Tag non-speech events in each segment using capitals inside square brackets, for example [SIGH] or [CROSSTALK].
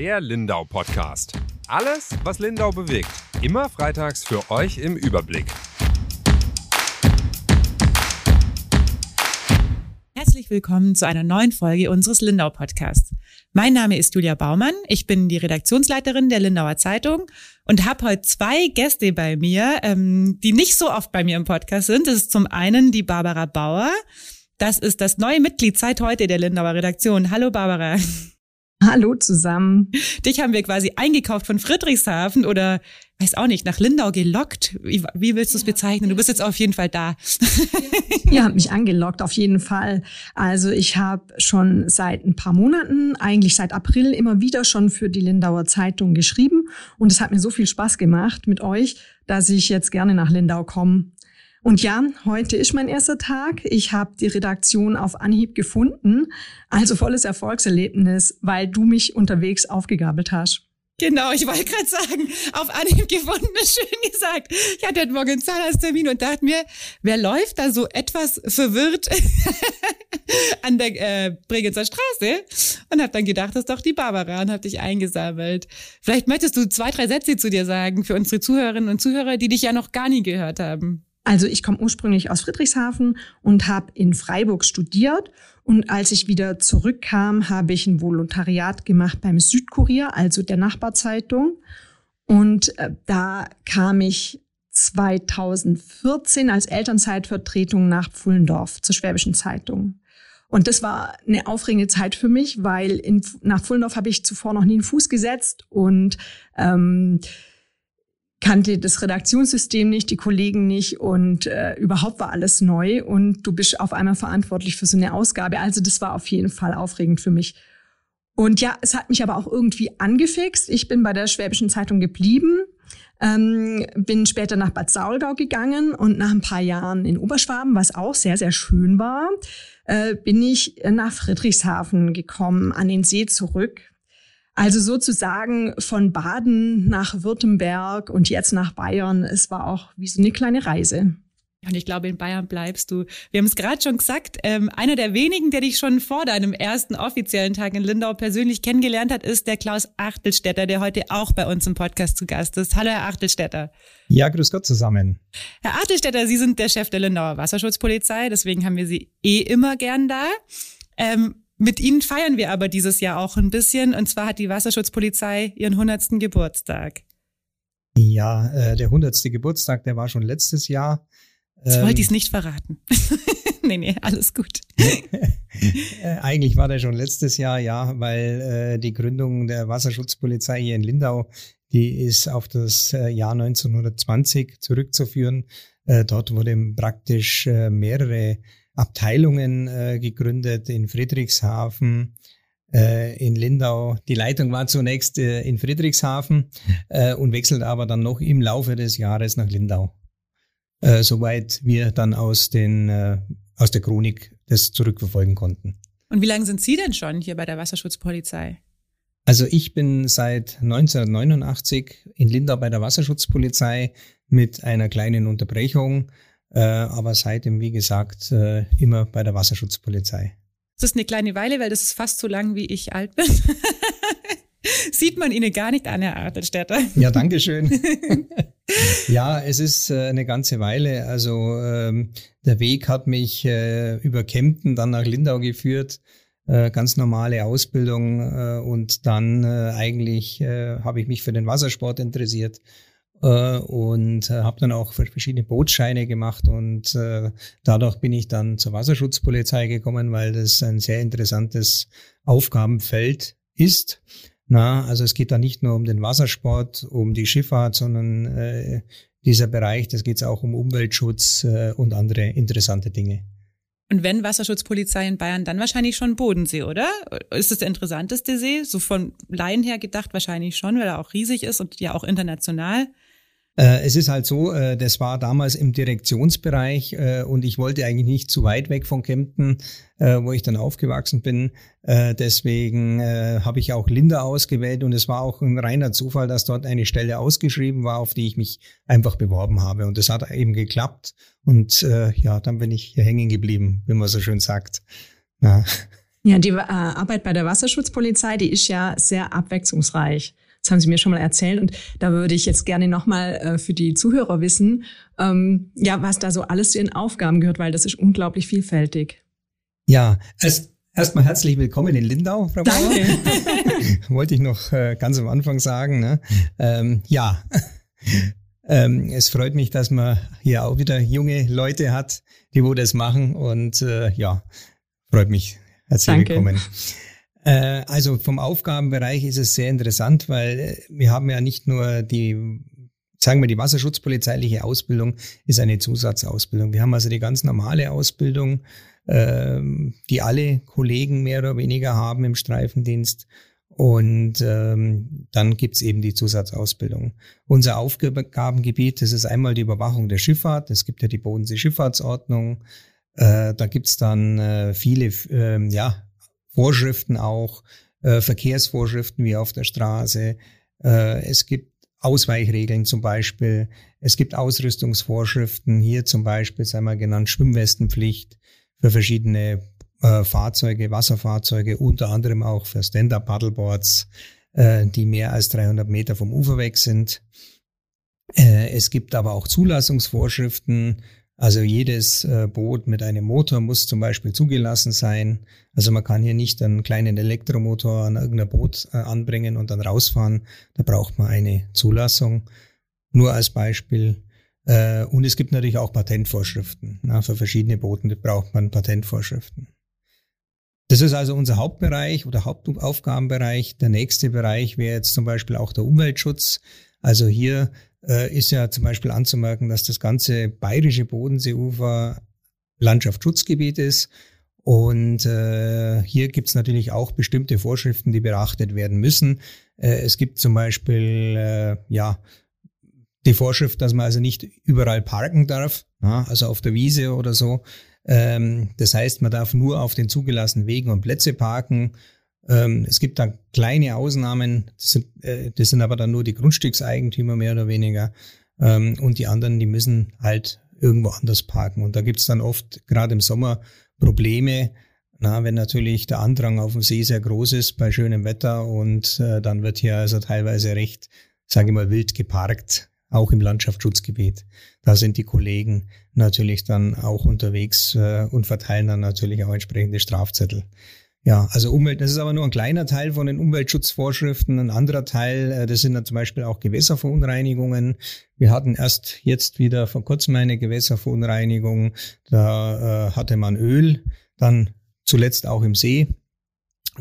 Der Lindau Podcast. Alles, was Lindau bewegt. Immer freitags für euch im Überblick. Herzlich willkommen zu einer neuen Folge unseres Lindau Podcasts. Mein Name ist Julia Baumann. Ich bin die Redaktionsleiterin der Lindauer Zeitung und habe heute zwei Gäste bei mir, ähm, die nicht so oft bei mir im Podcast sind. Das ist zum einen die Barbara Bauer. Das ist das neue Mitglied seit heute der Lindauer Redaktion. Hallo Barbara. Hallo zusammen. Dich haben wir quasi eingekauft von Friedrichshafen oder weiß auch nicht, nach Lindau gelockt. Wie, wie willst du es bezeichnen? Du bist jetzt auf jeden Fall da. [LAUGHS] Ihr habt mich angelockt, auf jeden Fall. Also ich habe schon seit ein paar Monaten, eigentlich seit April, immer wieder schon für die Lindauer Zeitung geschrieben. Und es hat mir so viel Spaß gemacht mit euch, dass ich jetzt gerne nach Lindau komme. Und ja, heute ist mein erster Tag. Ich habe die Redaktion auf Anhieb gefunden. Also volles Erfolgserlebnis, weil du mich unterwegs aufgegabelt hast. Genau, ich wollte gerade sagen, auf Anhieb gefunden, [LAUGHS] schön gesagt. Ich hatte heute Morgen einen Zahnarzttermin und dachte mir, wer läuft da so etwas verwirrt [LAUGHS] an der äh, Bregenzer Straße? Und habe dann gedacht, das ist doch die Barbara und habe dich eingesammelt. Vielleicht möchtest du zwei, drei Sätze zu dir sagen für unsere Zuhörerinnen und Zuhörer, die dich ja noch gar nie gehört haben. Also ich komme ursprünglich aus Friedrichshafen und habe in Freiburg studiert. Und als ich wieder zurückkam, habe ich ein Volontariat gemacht beim Südkurier, also der Nachbarzeitung. Und äh, da kam ich 2014 als Elternzeitvertretung nach Pfullendorf zur Schwäbischen Zeitung. Und das war eine aufregende Zeit für mich, weil in, nach Pfullendorf habe ich zuvor noch nie einen Fuß gesetzt und ähm, kannte das Redaktionssystem nicht, die Kollegen nicht und äh, überhaupt war alles neu und du bist auf einmal verantwortlich für so eine Ausgabe. Also das war auf jeden Fall aufregend für mich. Und ja, es hat mich aber auch irgendwie angefixt. Ich bin bei der Schwäbischen Zeitung geblieben, ähm, bin später nach Bad Saulgau gegangen und nach ein paar Jahren in Oberschwaben, was auch sehr, sehr schön war, äh, bin ich nach Friedrichshafen gekommen, an den See zurück also sozusagen von Baden nach Württemberg und jetzt nach Bayern. Es war auch wie so eine kleine Reise. Und ich glaube, in Bayern bleibst du. Wir haben es gerade schon gesagt, ähm, einer der wenigen, der dich schon vor deinem ersten offiziellen Tag in Lindau persönlich kennengelernt hat, ist der Klaus Achtelstädter, der heute auch bei uns im Podcast zu Gast ist. Hallo, Herr Achtelstädter. Ja, grüß Gott zusammen. Herr Achtelstädter, Sie sind der Chef der Lindauer Wasserschutzpolizei, deswegen haben wir Sie eh immer gern da. Ähm, mit ihnen feiern wir aber dieses Jahr auch ein bisschen. Und zwar hat die Wasserschutzpolizei ihren 100. Geburtstag. Ja, äh, der 100. Geburtstag, der war schon letztes Jahr. Jetzt ähm, wollte ich es nicht verraten. [LAUGHS] nee, nee, alles gut. [LAUGHS] Äh, eigentlich war der schon letztes Jahr, ja, weil äh, die Gründung der Wasserschutzpolizei hier in Lindau, die ist auf das äh, Jahr 1920 zurückzuführen. Äh, dort wurde praktisch äh, mehrere Abteilungen äh, gegründet in Friedrichshafen, äh, in Lindau. Die Leitung war zunächst äh, in Friedrichshafen äh, und wechselt aber dann noch im Laufe des Jahres nach Lindau. Äh, soweit wir dann aus, den, äh, aus der Chronik das zurückverfolgen konnten. Und wie lange sind Sie denn schon hier bei der Wasserschutzpolizei? Also ich bin seit 1989 in Lindau bei der Wasserschutzpolizei mit einer kleinen Unterbrechung äh, aber seitdem, wie gesagt, äh, immer bei der Wasserschutzpolizei. Das ist eine kleine Weile, weil das ist fast so lang, wie ich alt bin. [LAUGHS] Sieht man Ihnen gar nicht an, Herr Artelstädter. Ja, danke schön. [LAUGHS] ja, es ist äh, eine ganze Weile. Also ähm, der Weg hat mich äh, über Kempten dann nach Lindau geführt. Äh, ganz normale Ausbildung äh, und dann äh, eigentlich habe ich mich für den Wassersport interessiert und äh, habe dann auch verschiedene Bootsscheine gemacht und äh, dadurch bin ich dann zur Wasserschutzpolizei gekommen, weil das ein sehr interessantes Aufgabenfeld ist. Na, also es geht da nicht nur um den Wassersport, um die Schifffahrt, sondern äh, dieser Bereich, das geht auch um Umweltschutz äh, und andere interessante Dinge. Und wenn Wasserschutzpolizei in Bayern, dann wahrscheinlich schon Bodensee, oder? Ist es der interessanteste See? So von Laien her gedacht wahrscheinlich schon, weil er auch riesig ist und ja auch international. Äh, es ist halt so, äh, das war damals im Direktionsbereich äh, und ich wollte eigentlich nicht zu weit weg von Kempten, wo ich dann aufgewachsen bin. Deswegen habe ich auch Linda ausgewählt und es war auch ein reiner Zufall, dass dort eine Stelle ausgeschrieben war, auf die ich mich einfach beworben habe. Und das hat eben geklappt und ja, dann bin ich hier hängen geblieben, wie man so schön sagt. Na. Ja, die äh, Arbeit bei der Wasserschutzpolizei, die ist ja sehr abwechslungsreich. Das haben Sie mir schon mal erzählt und da würde ich jetzt gerne nochmal äh, für die Zuhörer wissen, ähm, ja, was da so alles zu Ihren Aufgaben gehört, weil das ist unglaublich vielfältig. Ja, erst erstmal herzlich willkommen in Lindau, Frau Bauer. Danke. [LAUGHS] Wollte ich noch äh, ganz am Anfang sagen. Ne? Ähm, ja, [LAUGHS] ähm, es freut mich, dass man hier auch wieder junge Leute hat, die wo das machen und äh, ja, freut mich. Herzlich Danke. willkommen. Äh, also vom Aufgabenbereich ist es sehr interessant, weil äh, wir haben ja nicht nur die, sagen wir, die wasserschutzpolizeiliche Ausbildung ist eine Zusatzausbildung. Wir haben also die ganz normale Ausbildung, äh, die alle Kollegen mehr oder weniger haben im Streifendienst. Und ähm, dann gibt's eben die Zusatzausbildung. Unser Aufgabengebiet, das ist einmal die Überwachung der Schifffahrt. Es gibt ja die Bodensee-Schifffahrtsordnung. Äh, da gibt's dann äh, viele äh, ja, Vorschriften auch, äh, Verkehrsvorschriften wie auf der Straße. Äh, es gibt Ausweichregeln zum Beispiel. Es gibt Ausrüstungsvorschriften, hier zum Beispiel, sei mal genannt, Schwimmwestenpflicht für verschiedene äh, Fahrzeuge, Wasserfahrzeuge, unter anderem auch für Stand-Up-Paddleboards, äh, die mehr als 300 Meter vom Ufer weg sind. Äh, es gibt aber auch Zulassungsvorschriften also jedes äh, Boot mit einem Motor muss zum Beispiel zugelassen sein. Also man kann hier nicht einen kleinen Elektromotor an irgendein Boot äh, anbringen und dann rausfahren. Da braucht man eine Zulassung. Nur als Beispiel. Äh, und es gibt natürlich auch Patentvorschriften. für verschiedene Boote braucht man Patentvorschriften. Das ist also unser Hauptbereich oder Hauptaufgabenbereich. Der nächste Bereich wäre jetzt zum Beispiel auch der Umweltschutz. Also hier äh, ist ja zum Beispiel anzumerken, dass das ganze bayerische Bodenseeufer Landschaftsschutzgebiet ist. Und äh, hier gibt es natürlich auch bestimmte Vorschriften, die beachtet werden müssen. Äh, es gibt zum Beispiel äh, ja die Vorschrift, dass man also nicht überall parken darf, na, also auf der Wiese oder so. Ähm, das heißt, man darf nur auf den zugelassenen Wegen und Plätze parken. Ähm, es gibt da kleine Ausnahmen, das sind, äh, das sind aber dann nur die Grundstückseigentümer mehr oder weniger. Ähm, und die anderen, die müssen halt irgendwo anders parken. Und da gibt's dann oft, gerade im Sommer, Probleme, na, wenn natürlich der Andrang auf dem See sehr groß ist bei schönem Wetter und äh, dann wird hier also teilweise recht, sage ich mal, wild geparkt, auch im Landschaftsschutzgebiet. Da sind die Kollegen natürlich dann auch unterwegs äh, und verteilen dann natürlich auch entsprechende Strafzettel. Ja, also Umwelt, das ist aber nur ein kleiner Teil von den Umweltschutzvorschriften. Ein anderer Teil, äh, das sind dann zum Beispiel auch Gewässerverunreinigungen. Wir hatten erst jetzt wieder vor kurzem eine Gewässerverunreinigung. Da äh, hatte man Öl, dann zuletzt auch im See.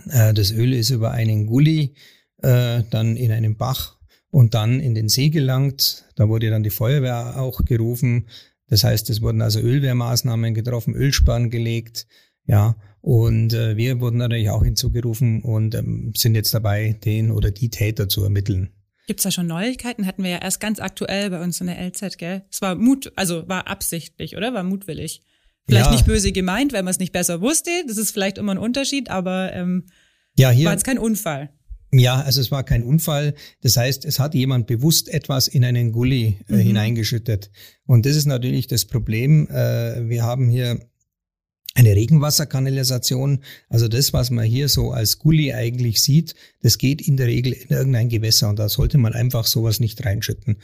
Äh, das Öl ist über einen Gully äh, dann in einen Bach und dann in den See gelangt. Da wurde dann die Feuerwehr auch gerufen. Das heißt, es wurden also Ölwehrmaßnahmen getroffen, Ölspann gelegt. Ja, und äh, wir wurden natürlich auch hinzugerufen und ähm, sind jetzt dabei, den oder die Täter zu ermitteln. Gibt's da schon Neuigkeiten? Hatten wir ja erst ganz aktuell bei uns in der LZ, gell? Es war Mut, also war absichtlich, oder? War mutwillig. Vielleicht ja. nicht böse gemeint, weil man es nicht besser wusste. Das ist vielleicht immer ein Unterschied, aber ähm, ja, hier, war jetzt kein Unfall. Ja, also es war kein Unfall. Das heißt, es hat jemand bewusst etwas in einen Gully äh, mhm. hineingeschüttet. Und das ist natürlich das Problem. Äh, wir haben hier eine Regenwasserkanalisation, also das, was man hier so als Gully eigentlich sieht, das geht in der Regel in irgendein Gewässer und da sollte man einfach sowas nicht reinschütten.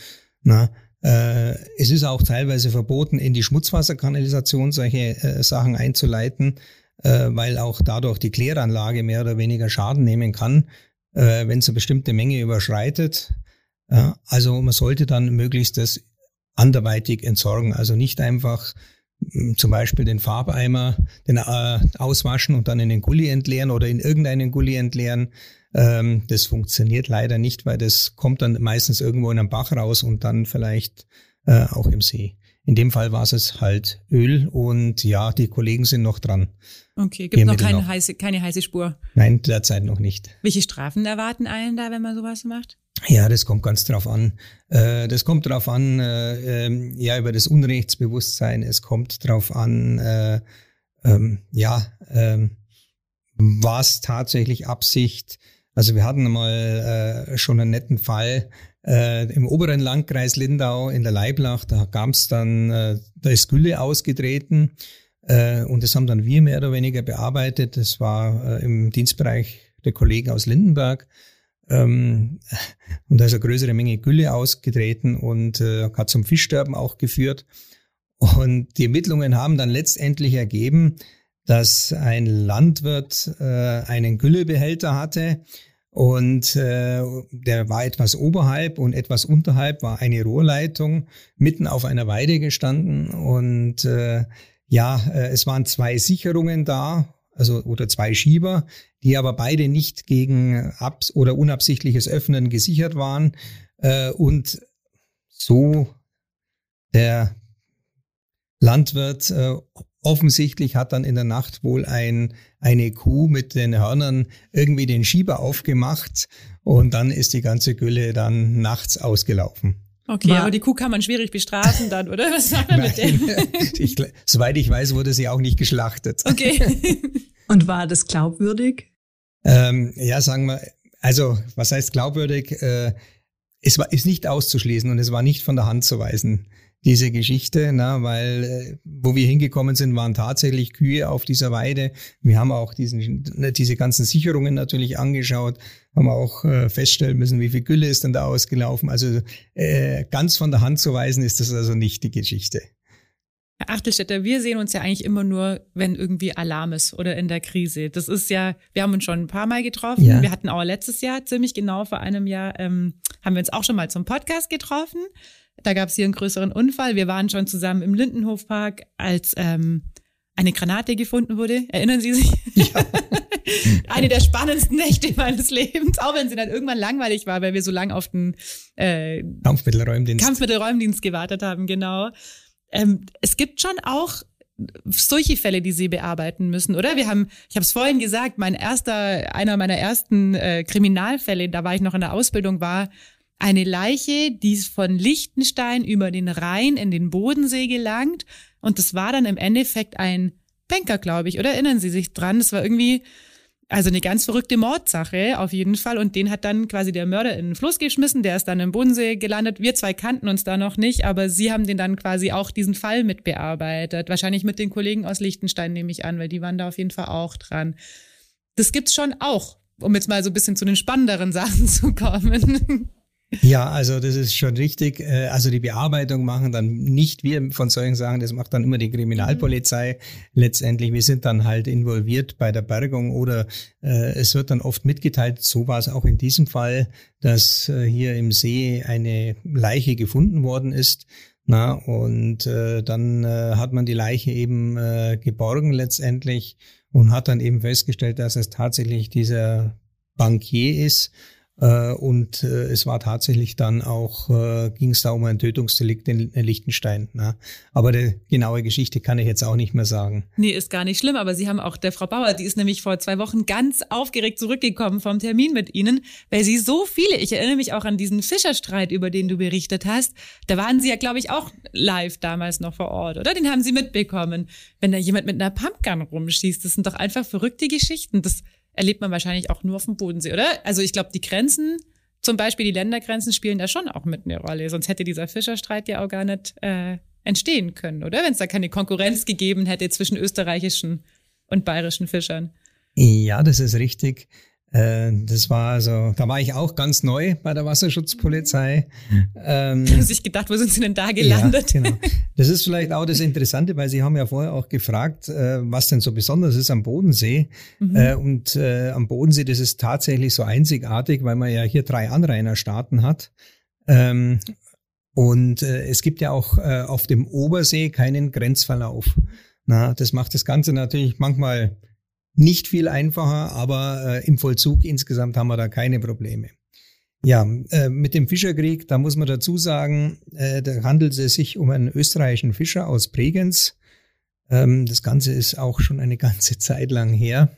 Na, äh, es ist auch teilweise verboten, in die Schmutzwasserkanalisation solche äh, Sachen einzuleiten, äh, weil auch dadurch die Kläranlage mehr oder weniger Schaden nehmen kann, äh, wenn es eine bestimmte Menge überschreitet. Also man sollte dann möglichst das anderweitig entsorgen, also nicht einfach zum Beispiel den Farbeimer den, äh, auswaschen und dann in den Gully entleeren oder in irgendeinen Gully entleeren. Ähm, das funktioniert leider nicht, weil das kommt dann meistens irgendwo in einem Bach raus und dann vielleicht äh, auch im See. In dem Fall war es halt Öl und ja, die Kollegen sind noch dran. Okay, gibt noch keine, noch. Heiße, keine heiße Spur? Nein, derzeit noch nicht. Welche Strafen erwarten einen da, wenn man sowas macht? Ja, das kommt ganz drauf an. Äh, das kommt drauf an, äh, ähm, ja, über das Unrechtsbewusstsein. Es kommt drauf an, äh, ähm, ja, ähm, was tatsächlich Absicht. Also wir hatten mal schon einen netten Fall im oberen Landkreis Lindau in der Leiblach. Da gab es dann, da ist Gülle ausgetreten und das haben dann wir mehr oder weniger bearbeitet. Das war äh, im Dienstbereich der Kollegen aus Lindenberg. Ähm, [LAUGHS] und da ist eine größere Menge Gülle ausgetreten und äh, hat zum Fischsterben auch geführt. Und die Ermittlungen haben dann letztendlich ergeben, dass ein Landwirt äh, einen Güllebehälter hatte und äh, der war etwas oberhalb und etwas unterhalb war eine Rohrleitung mitten auf einer Weide gestanden und äh, ja, äh, es waren zwei Sicherungen da, also oder zwei Schieber, die aber beide nicht gegen abs oder unabsichtliches Öffnen gesichert waren äh, und so der Landwirt äh, offensichtlich hat dann in der Nacht wohl ein, eine Kuh mit den Hörnern irgendwie den Schieber aufgemacht und dann ist die ganze Gülle dann nachts ausgelaufen. Okay, war, aber die Kuh kann man schwierig bestrafen dann, oder? Was war denn mit der? [LAUGHS] ich, soweit ich weiß, wurde sie auch nicht geschlachtet. Okay. [LAUGHS] Und war das glaubwürdig? Ähm, ja, sagen wir, also was heißt glaubwürdig? Äh, es war, ist nicht auszuschließen und es war nicht von der Hand zu weisen diese Geschichte, na, weil äh, wo wir hingekommen sind, waren tatsächlich Kühe auf dieser Weide. Wir haben auch diesen, ne, diese ganzen Sicherungen natürlich angeschaut, haben auch äh, feststellen müssen, wie viel Gülle ist denn da ausgelaufen. Also äh, ganz von der Hand zu weisen ist das also nicht die Geschichte. Herr Achtelstädter, wir sehen uns ja eigentlich immer nur, wenn irgendwie Alarm ist oder in der Krise. Das ist ja, wir haben uns schon ein paar Mal getroffen. Ja. Wir hatten auch letztes Jahr, ziemlich genau vor einem Jahr, ähm, haben wir uns auch schon mal zum Podcast getroffen. Da gab es hier einen größeren Unfall. Wir waren schon zusammen im Lindenhofpark, als ähm, eine Granate gefunden wurde. Erinnern Sie sich? [LAUGHS] Ja. [LAUGHS] eine der spannendsten Nächte meines Lebens, auch wenn sie dann irgendwann langweilig war, weil wir so lange auf den äh, Kampfmittelräumdienst. Kampfmittelräumdienst gewartet haben, genau. Ähm, es gibt schon auch solche Fälle, die Sie bearbeiten müssen, oder? Wir haben, ich habe es vorhin gesagt, mein erster, einer meiner ersten äh, Kriminalfälle, da war ich noch in der Ausbildung, war eine Leiche, die von Liechtenstein über den Rhein in den Bodensee gelangt. Und das war dann im Endeffekt ein Banker, glaube ich, oder erinnern Sie sich dran? Das war irgendwie, also eine ganz verrückte Mordsache auf jeden Fall. Und den hat dann quasi der Mörder in den Fluss geschmissen. Der ist dann im Bodensee gelandet. Wir zwei kannten uns da noch nicht, aber Sie haben den dann quasi auch diesen Fall mitbearbeitet. Wahrscheinlich mit den Kollegen aus Liechtenstein nehme ich an, weil die waren da auf jeden Fall auch dran. Das gibt's schon auch, um jetzt mal so ein bisschen zu den spannenderen [LAUGHS] Sachen zu kommen. Ja, also das ist schon richtig. Äh, also die Bearbeitung machen dann nicht wir von solchen Sachen, das macht dann immer die Kriminalpolizei. Mhm. Letztendlich, wir sind dann halt involviert bei der Bergung oder äh, es wird dann oft mitgeteilt, so war es auch in diesem Fall, dass äh, hier im See eine Leiche gefunden worden ist. Na, und äh, dann äh, hat man die Leiche eben äh, geborgen letztendlich und hat dann eben festgestellt, dass es tatsächlich dieser Bankier ist, und äh, es war tatsächlich dann auch, äh, ging es da um ein Tötungsdelikt in Liechtenstein. Ne? Aber die genaue Geschichte kann ich jetzt auch nicht mehr sagen. Nee, ist gar nicht schlimm, aber Sie haben auch der Frau Bauer, die ist nämlich vor zwei Wochen ganz aufgeregt zurückgekommen vom Termin mit Ihnen, weil sie so viele, ich erinnere mich auch an diesen Fischerstreit, über den du berichtet hast, da waren Sie ja, glaube ich, auch live damals noch vor Ort, oder? Den haben Sie mitbekommen. Wenn da jemand mit einer Pumpgun rumschießt, das sind doch einfach verrückte Geschichten. Das erlebt man wahrscheinlich auch nur auf dem Bodensee, oder? Also ich glaube, die Grenzen, zum Beispiel die Ländergrenzen, spielen da schon auch mit eine Rolle. Sonst hätte dieser Fischerstreit ja auch gar nicht äh, entstehen können, oder? Wenn es da keine Konkurrenz gegeben hätte zwischen österreichischen und bayerischen Fischern. Ja, das ist richtig. Äh, das war also, da war ich auch ganz neu bei der Wasserschutzpolizei. Ähm, Haben sich gedacht, wo sind Sie denn da gelandet? Ja, genau. [LAUGHS] Das ist vielleicht auch das Interessante, weil Sie haben ja vorher auch gefragt, äh, was denn so besonders ist am Bodensee. Mhm. Äh, und am Bodensee, das ist tatsächlich so einzigartig, weil man ja hier drei Anrainerstaaten hat. Ähm, und es gibt ja auch auf dem Obersee keinen Grenzverlauf. Na, das macht das Ganze natürlich manchmal nicht viel einfacher, aber äh, im Vollzug insgesamt haben wir da keine Probleme. Ja, äh, mit dem Fischerkrieg, da muss man dazu sagen, äh, da handelt es sich um einen österreichischen Fischer aus Bregenz. Ähm, das Ganze ist auch schon eine [LAUGHS] ganze Zeit lang her.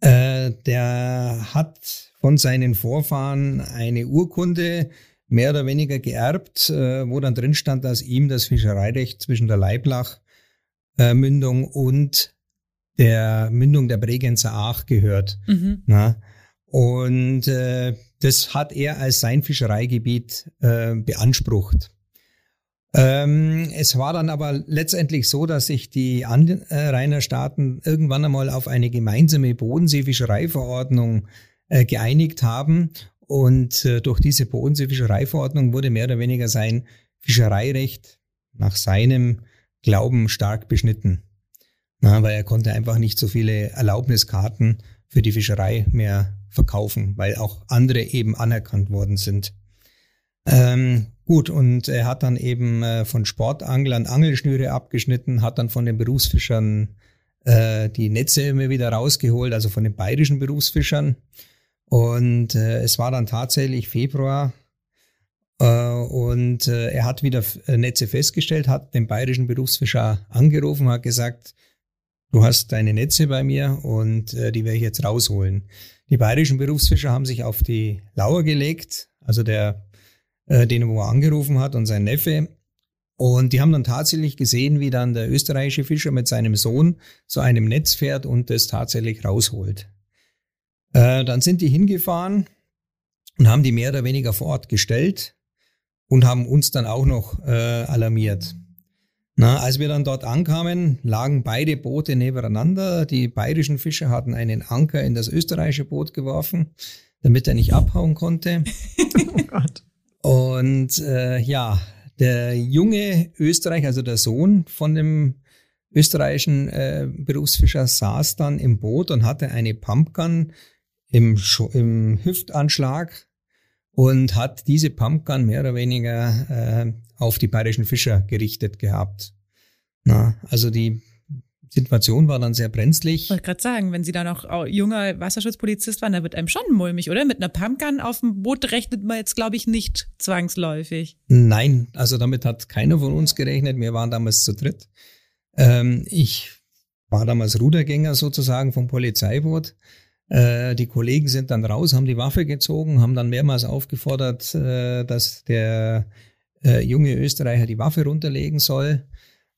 Äh, der hat von seinen Vorfahren eine Urkunde mehr oder weniger geerbt, äh, wo dann drin stand, dass ihm das Fischereirecht zwischen der Leiblach-Mündung und der Mündung der Bregenzer Aach gehört. Mhm. Na? Und äh, das hat er als sein Fischereigebiet äh, beansprucht. Ähm, es war dann aber letztendlich so, dass sich die Anrainerstaaten irgendwann einmal auf eine gemeinsame Bodenseefischereiverordnung äh, geeinigt haben. Und äh, durch diese Bodenseefischereiverordnung wurde mehr oder weniger sein Fischereirecht nach seinem Glauben stark beschnitten. Na, weil er konnte einfach nicht so viele Erlaubniskarten für die Fischerei mehr verkaufen, weil auch andere eben anerkannt worden sind. Ähm, gut, und er hat dann eben äh, von Sportanglern Angelschnüre abgeschnitten, hat dann von den Berufsfischern äh, die Netze immer wieder rausgeholt, also von den bayerischen Berufsfischern. Und äh, es war dann tatsächlich Februar äh, und äh, er hat wieder äh, Netze festgestellt, hat den bayerischen Berufsfischer angerufen, hat gesagt, du hast deine Netze bei mir und äh, die werde ich jetzt rausholen. Die bayerischen Berufsfischer haben sich auf die Lauer gelegt, also der äh, den wo er angerufen hat und sein Neffe. Und die haben dann tatsächlich gesehen, wie dann der österreichische Fischer mit seinem Sohn zu einem Netz fährt und das tatsächlich rausholt. Äh, dann sind die hingefahren und haben die mehr oder weniger vor Ort gestellt und haben uns dann auch noch äh, alarmiert. Na, als wir dann dort ankamen, lagen beide Boote nebeneinander. Die bayerischen Fischer hatten einen Anker in das österreichische Boot geworfen, damit er nicht abhauen konnte. [LAUGHS] oh Gott. Und äh, ja, der junge Österreicher, also der Sohn von dem österreichischen äh, Berufsfischer, saß dann im Boot und hatte eine Pumpgun im, im Hüftanschlag und hat diese Pumpgun mehr oder weniger äh, auf die bayerischen Fischer gerichtet gehabt. Na, also die Situation war dann sehr brenzlig. Ich wollte gerade sagen, wenn Sie da noch junger Wasserschutzpolizist waren, da wird einem schon mulmig, oder? Mit einer Pumpgun auf dem Boot rechnet man jetzt, glaube ich, nicht zwangsläufig. Nein, also damit hat keiner von uns gerechnet. Wir waren damals zu dritt. Ähm, ich war damals Rudergänger sozusagen vom Polizeiboot. Äh, die Kollegen sind dann raus, haben die Waffe gezogen, haben dann mehrmals aufgefordert, äh, dass der äh, junge Österreicher die Waffe runterlegen soll.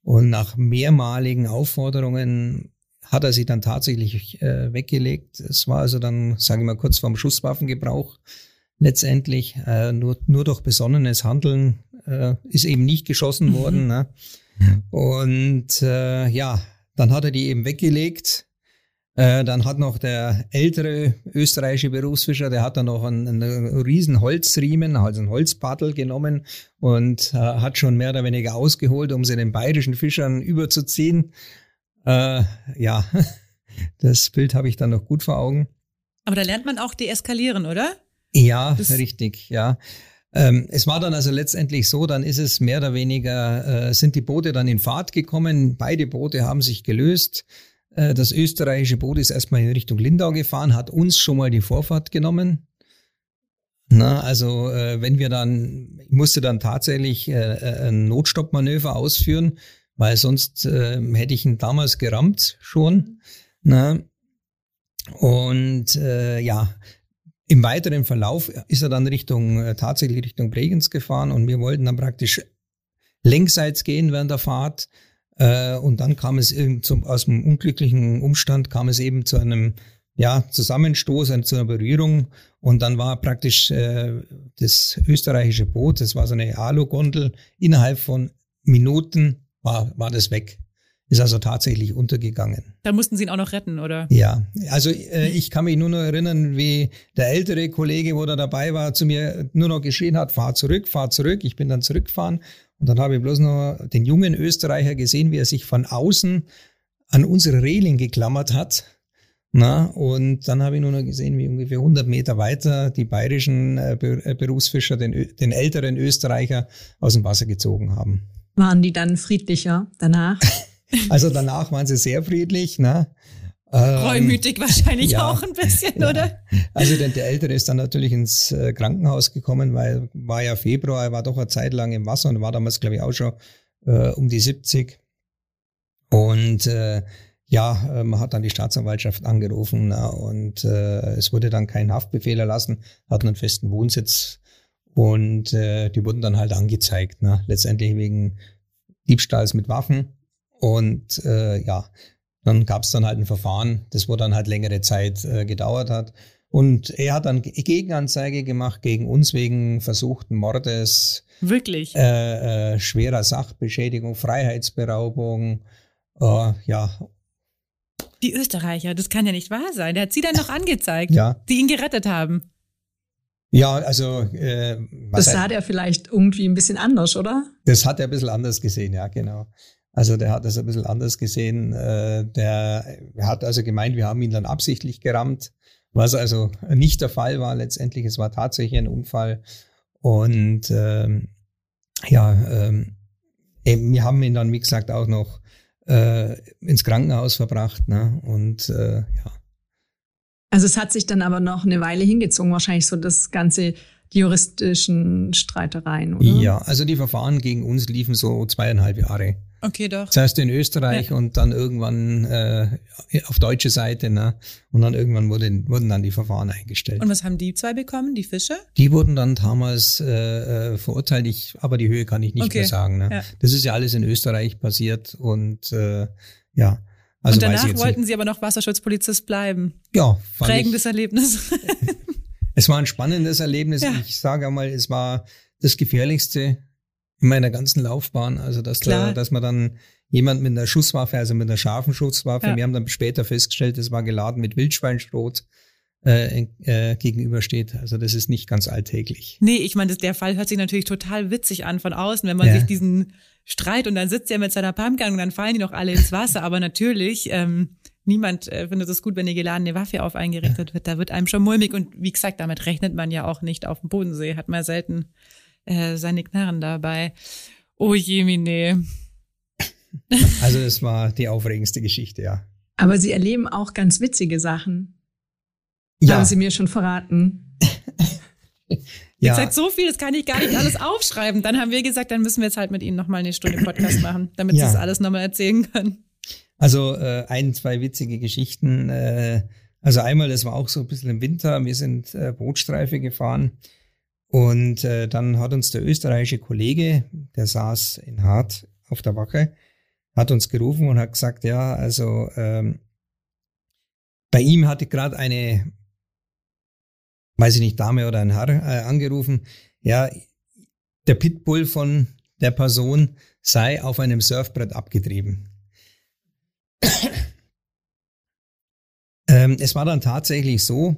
Und nach mehrmaligen Aufforderungen hat er sie dann tatsächlich äh, weggelegt. Es war also dann, sage ich mal, kurz vorm Schusswaffengebrauch letztendlich. Äh, nur, nur durch besonnenes Handeln äh, ist eben nicht geschossen mhm. worden. Ne? Und äh, ja, dann hat er die eben weggelegt äh, dann hat noch der ältere österreichische Berufsfischer, der hat dann noch einen, einen riesen Holzriemen, also einen Holzpaddel genommen und äh, hat schon mehr oder weniger ausgeholt, um sie den bayerischen Fischern überzuziehen. Äh, ja, [LAUGHS] das Bild habe ich dann noch gut vor Augen. Aber da lernt man auch deeskalieren, oder? Ja, das richtig, ja. Ähm, es war dann also letztendlich so, dann ist es mehr oder weniger, äh, sind die Boote dann in Fahrt gekommen, beide Boote haben sich gelöst. Äh, das österreichische Boot ist erstmal in Richtung Lindau gefahren, hat uns schon mal die Vorfahrt genommen. Na, also äh, wenn wir dann, ich musste dann tatsächlich äh, ein Notstoppmanöver ausführen, weil sonst hätte ich ihn damals gerammt schon. Na, und äh, ja, im weiteren Verlauf ist er dann Richtung, äh, tatsächlich Richtung Bregenz gefahren und wir wollten dann praktisch längsseits gehen während der Fahrt. Äh, und dann kam es zum, aus dem unglücklichen Umstand kam es eben zu einem ja, Zusammenstoß, zu einer Berührung. Und dann war praktisch äh, das österreichische Boot, das war so eine Alu-Gondel, innerhalb von Minuten war, war das weg. Ist also tatsächlich untergegangen. Da mussten Sie ihn auch noch retten, oder? Ja, also äh, ich kann mich nur noch erinnern, wie der ältere Kollege, wo da dabei war, zu mir nur noch geschrien hat, fahr zurück, fahr zurück. Ich bin dann zurückgefahren und dann habe ich bloß noch den jungen Österreicher gesehen, wie er sich von außen an unsere Reling geklammert hat. Na, und dann habe ich nur noch gesehen, wie ungefähr 100 Meter weiter die bayerischen äh, äh, Berufsfischer den, den älteren Österreicher aus dem Wasser gezogen haben. Waren die dann friedlicher danach? [LAUGHS] also danach waren sie sehr friedlich. Ne? Ähm, Reumütig wahrscheinlich ja, auch ein bisschen, ja. oder? Also der, der Ältere ist dann natürlich ins äh, Krankenhaus gekommen, weil war ja Februar, er war doch eine Zeit lang im Wasser und war damals, glaube ich, auch schon äh, um die 70. Und äh, ja, äh, man hat dann die Staatsanwaltschaft angerufen na, und äh, es wurde dann kein Haftbefehl erlassen, hatten einen festen Wohnsitz und äh, die wurden dann halt angezeigt, na, letztendlich wegen Diebstahls mit Waffen. Und äh, ja, dann gab es dann halt ein Verfahren, das wo dann halt längere Zeit äh, gedauert hat. Und er hat dann Gegenanzeige gemacht gegen uns wegen versuchten Mordes. Wirklich? Äh, äh, schwerer Sachbeschädigung, Freiheitsberaubung, äh, ja. Die Österreicher, das kann ja nicht wahr sein. Der hat sie dann noch [LAUGHS] angezeigt, ja. die ihn gerettet haben. Ja, also. Äh, das sah der vielleicht irgendwie ein bisschen anders, oder? Das hat er ein bisschen anders gesehen, ja, genau. Also der hat das ein bisschen anders gesehen. Äh, der hat also gemeint, wir haben ihn dann absichtlich gerammt, was also nicht der Fall war letztendlich. Es war tatsächlich ein Unfall. Und ähm, ja, ähm, wir haben ihn dann, wie gesagt, auch noch äh, ins Krankenhaus verbracht. Ne? Und äh, ja. Also es hat sich dann aber noch eine Weile hingezogen, wahrscheinlich so das ganze die juristischen Streitereien, oder? Ja, also die Verfahren gegen uns liefen so zweieinhalb Jahre. Okay, doch. Zuerst in Österreich ja. und dann irgendwann äh, auf deutsche Seite, ne? Und dann irgendwann wurde, wurden dann die Verfahren eingestellt. Und was haben die zwei bekommen, die Fische? Die wurden dann damals äh, äh verurteilt, ich, aber die Höhe kann ich nicht okay. mehr sagen. Ne? Ja. Das ist ja alles in Österreich passiert und äh, ja. Also und danach wollten nicht. Sie aber noch Wasserschutzpolizist bleiben. Ja. Prägendes ich, Erlebnis. [LAUGHS] es war ein spannendes Erlebnis. Ja. Ich sage einmal, es war das Gefährlichste in meiner ganzen Laufbahn. Also, dass, da, dass man dann jemand mit einer Schusswaffe, also mit einer scharfen Schusswaffe, ja. wir haben dann später festgestellt, es war geladen mit Wildschweinschrot, äh, äh, gegenübersteht. Also das ist nicht ganz alltäglich. Nee, ich meine, der Fall hört sich natürlich total witzig an von außen, wenn man ja. sich diesen Streit und dann sitzt er mit seiner Pumpgun und dann fallen die noch alle ins Wasser. Aber natürlich, ähm, niemand äh, findet es gut, wenn eine geladene Waffe auf eingerichtet ja. wird. Da wird einem schon mulmig und wie gesagt, damit rechnet man ja auch nicht auf dem Bodensee, hat man selten äh, seine Knarren dabei. Oh Jemine. Also es war die aufregendste Geschichte, ja. Aber Sie erleben auch ganz witzige Sachen. Ja. Haben Sie mir schon verraten. [LAUGHS] ja. Wie gesagt, so viel, das kann ich gar nicht alles aufschreiben. Dann haben wir gesagt, dann müssen wir jetzt halt mit Ihnen nochmal eine Stunde Podcast machen, damit ja. Sie das alles nochmal erzählen können. Also äh, ein, zwei witzige Geschichten. Äh, also einmal, das war auch so ein bisschen im Winter, wir sind äh, Bootstreife gefahren und äh, dann hat uns der österreichische Kollege, der saß in Hart auf der Wache, hat uns gerufen und hat gesagt, ja, also ähm, bei ihm hatte gerade eine, weiß ich nicht, Dame oder ein Herr äh, angerufen, ja, der Pitbull von der Person sei auf einem Surfbrett abgetrieben. ähm, es war dann tatsächlich so,